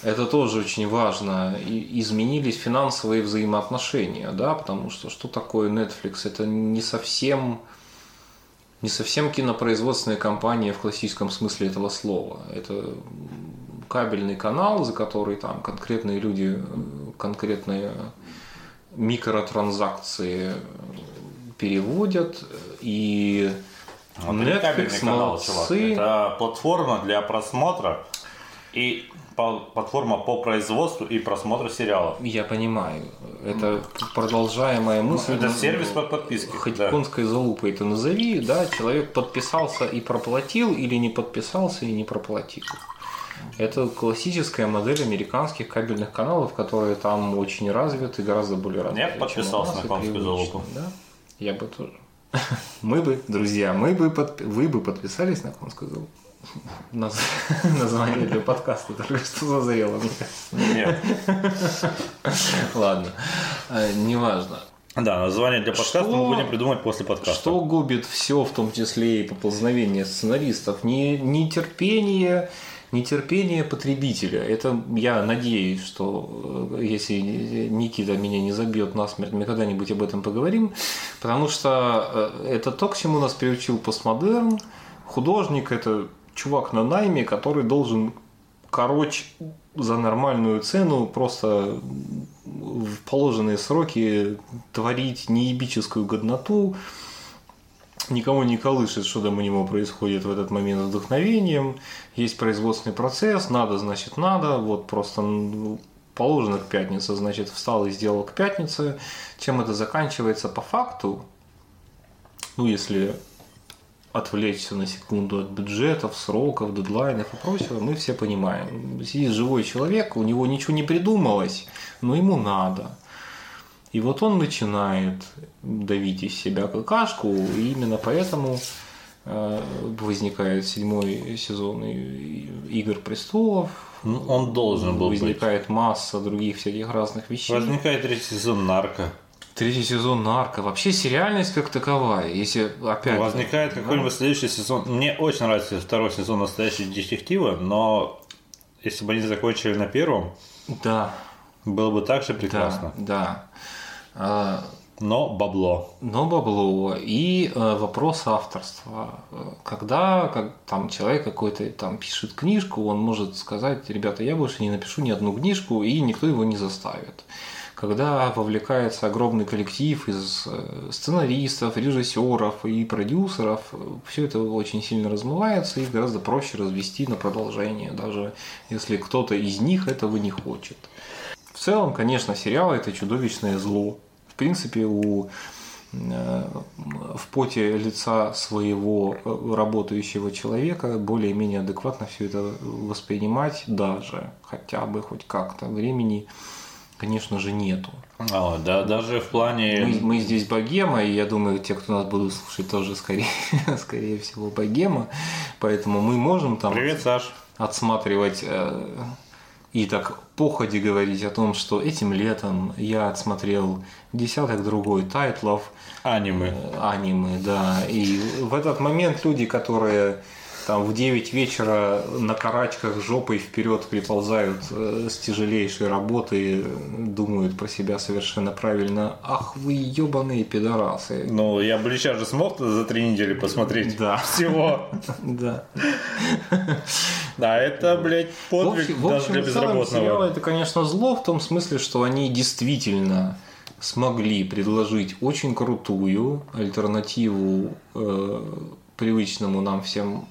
это тоже очень важно. И изменились финансовые взаимоотношения, да, потому что что такое Netflix? Это не совсем не совсем кинопроизводственная компания в классическом смысле этого слова. Это кабельный канал, за который там конкретные люди, конкретные микротранзакции переводят. И кабельный Netflix канал, чувак. молодцы. Это платформа для просмотра и платформа по производству и просмотру сериалов. Я понимаю. Это продолжаемая мысль. Это Ну, сервис по подписке. Хоть да. конской залупой это назови, да, человек подписался и проплатил, или не подписался и не проплатил. Это классическая модель американских кабельных каналов, которые там очень развиты, гораздо более развиты. Я подписался на привычны, залупу. Да? Я бы тоже. Мы бы, друзья, мы бы подпи- вы бы подписались на конскую залупу. Наз- Название для подкаста только что зазрело, мне кажется. Нет. Ладно, Э, неважно. Да, название для подкаста Что- мы будем придумать после подкаста. Что губит все, в том числе и поползновение сценаристов? Не, нетерпение, нетерпение потребителя. Это я надеюсь, что э, если Никита меня не забьет насмерть, мы когда-нибудь об этом поговорим. Потому что э, это то, к чему нас приучил постмодерн. Художник – это чувак на найме, который должен короче за нормальную цену просто в положенные сроки творить неебическую годноту, никого не колышет, что там у него происходит в этот момент с вдохновением, есть производственный процесс, надо, значит, надо, вот просто положено к пятнице, значит, встал и сделал к пятнице. Чем это заканчивается по факту, ну, если отвлечься на секунду от бюджетов, сроков, дедлайнов и прочего, мы все понимаем. Сидит живой человек, у него ничего не придумалось, но ему надо. И вот он начинает давить из себя какашку, и именно поэтому э, возникает седьмой сезон Игр престолов, Ну, Он должен был быть. возникает масса других всяких разных вещей. Возникает третий сезон нарко. Третий сезон нарко. Вообще сериальность как таковая, если опять... Возникает какой-нибудь следующий сезон. Мне очень нравится второй сезон настоящего детектива, но если бы они закончили на первом, Да, было бы так же да, прекрасно. да. А, Но бабло. Но бабло и э, вопрос авторства. Когда как, там человек какой-то там пишет книжку, он может сказать, ребята, я больше не напишу ни одну книжку, и никто его не заставит. Когда вовлекается огромный коллектив из э, сценаристов, режиссеров и продюсеров, все это очень сильно размывается и гораздо проще развести на продолжение, даже если кто-то из них этого не хочет. В целом, конечно, сериал это чудовищное зло. В принципе, у э, в поте лица своего э, работающего человека более-менее адекватно все это воспринимать даже, хотя бы хоть как-то. Времени, конечно же, нету. А, да, даже в плане... Мы, мы здесь богема, и я думаю, те, кто нас будут слушать, тоже скорее, скорее всего богема. Поэтому мы можем там Привет, Саш. отсматривать э, и так походе говорить о том, что этим летом я отсмотрел десяток другой тайтлов, Аниме. э, аниме, да. И в этот момент люди, которые там в 9 вечера на карачках жопой вперед приползают э, с тяжелейшей работы, думают про себя совершенно правильно. Ах вы ебаные пидорасы. Ну, я бы сейчас же смог за три недели посмотреть Да. всего. Да. Да, это, блядь, В подвиг даже для безработного. это, конечно, зло в том смысле, что они действительно смогли предложить очень крутую альтернативу э, привычному нам всем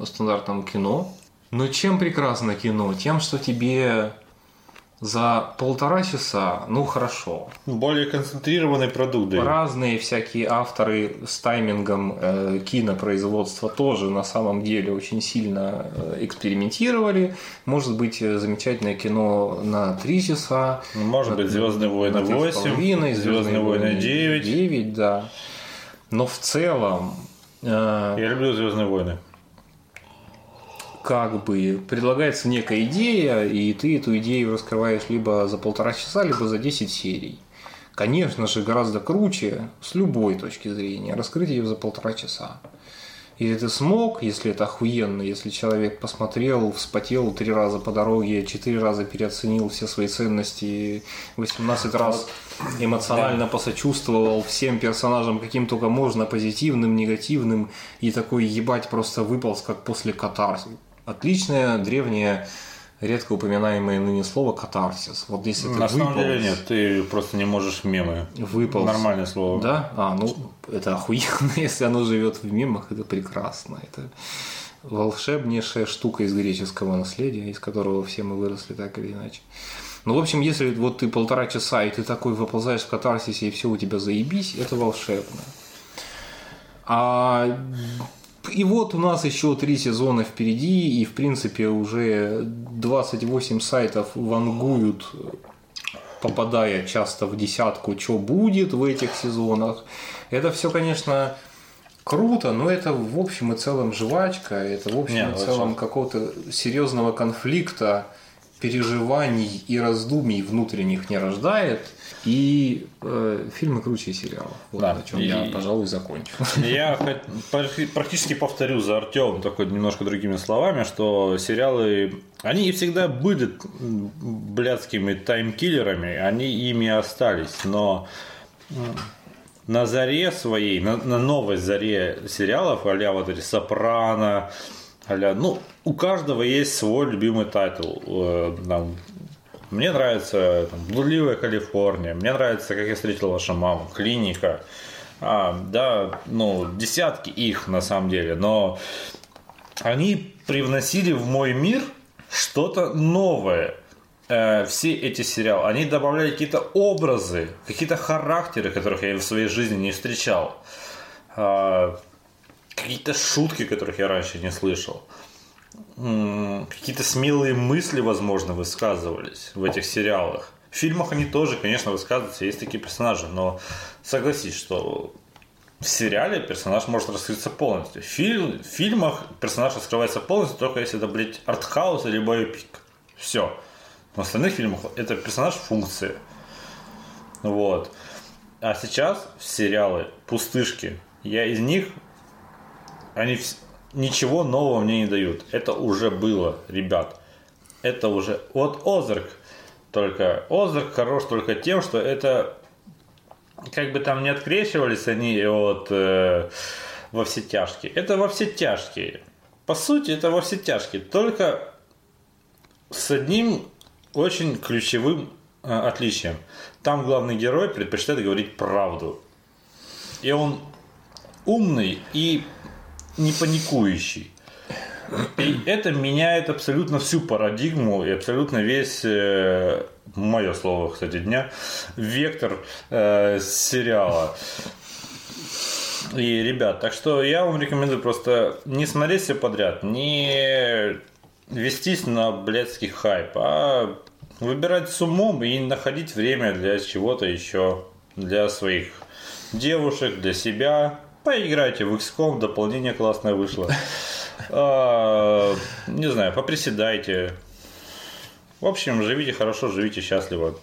э, стандартному кино. Но чем прекрасно кино? Тем, что тебе за полтора часа, ну хорошо, Более концентрированный продукт. Разные всякие авторы с таймингом э, кинопроизводства тоже на самом деле очень сильно э, экспериментировали. Может быть, э, замечательное кино на 3 часа. Может быть, Звездные войны на 8, половиной, Звездные войны 9. 9, да. Но в целом, Я люблю Звездные войны. как бы предлагается некая идея, и ты эту идею раскрываешь либо за полтора часа, либо за 10 серий. Конечно же, гораздо круче, с любой точки зрения, раскрыть ее за полтора часа. И ты смог, если это охуенно, если человек посмотрел, вспотел три раза по дороге, четыре раза переоценил все свои ценности, 18 раз эмоционально посочувствовал всем персонажам, каким только можно, позитивным, негативным, и такой ебать просто выполз, как после катарсиса. Отличное древнее редко упоминаемое ныне слово катарсис. Вот если На самом деле нет, ты просто не можешь мемы. Выполз. Нормальное слово. Да? А, ну, это охуенно, если оно живет в мемах, это прекрасно. Это волшебнейшая штука из греческого наследия, из которого все мы выросли так или иначе. Ну, в общем, если вот ты полтора часа, и ты такой выползаешь в катарсисе, и все у тебя заебись, это волшебно. А и вот у нас еще три сезона впереди, и в принципе уже 28 сайтов вангуют, попадая часто в десятку, что будет в этих сезонах. Это все, конечно, круто, но это в общем и целом жвачка, это в общем Не, и целом какого-то серьезного конфликта переживаний и раздумий внутренних не рождает. И э, фильмы круче сериалов. Вот Да, на чем и- я, пожалуй, закончу. Я практически повторю за Артем только немножко другими словами, что сериалы, они всегда были блядскими таймкиллерами, они ими остались, но на заре своей, на, на новой заре сериалов, а вот эти «Сопрано», а ну, у каждого есть свой любимый title. Э, мне нравится там, «Блудливая Калифорния», мне нравится «Как я встретил вашу маму», «Клиника». А, да, ну, десятки их на самом деле, но они привносили в мой мир что-то новое. Э, все эти сериалы, они добавляли какие-то образы, какие-то характеры, которых я в своей жизни не встречал. А, какие-то шутки, которых я раньше не слышал. Какие-то смелые мысли, возможно, высказывались в этих сериалах. В фильмах они тоже, конечно, высказываются, есть такие персонажи, но согласись, что в сериале персонаж может раскрыться полностью. В, фильм- в фильмах персонаж раскрывается полностью, только если это, блядь, артхаус или боепик. Все. В остальных фильмах это персонаж функция. Вот. А сейчас сериалы пустышки. Я из них они вс- ничего нового мне не дают. Это уже было, ребят. Это уже... Вот Озарк. Только Озарк хорош только тем, что это... Как бы там не открещивались они от э, во все тяжкие. Это во все тяжкие. По сути, это во все тяжкие. Только с одним очень ключевым э, отличием. Там главный герой предпочитает говорить правду. И он умный и не паникующий. И это меняет абсолютно всю парадигму и абсолютно весь, э, мое слово, кстати, дня, вектор э, сериала. И, ребят, так что я вам рекомендую просто не смотреть все подряд, не вестись на блядский хайп, а выбирать с умом и находить время для чего-то еще, для своих девушек, для себя. Поиграйте в XCOM, дополнение классное вышло. А, Не знаю, поприседайте. В общем, живите хорошо, живите счастливо.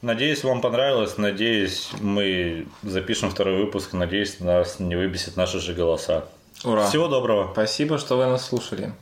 Надеюсь, вам понравилось. Надеюсь, мы запишем второй выпуск. Надеюсь, нас не выбесит наши же голоса. Ура! Всего доброго. Спасибо, что вы нас слушали.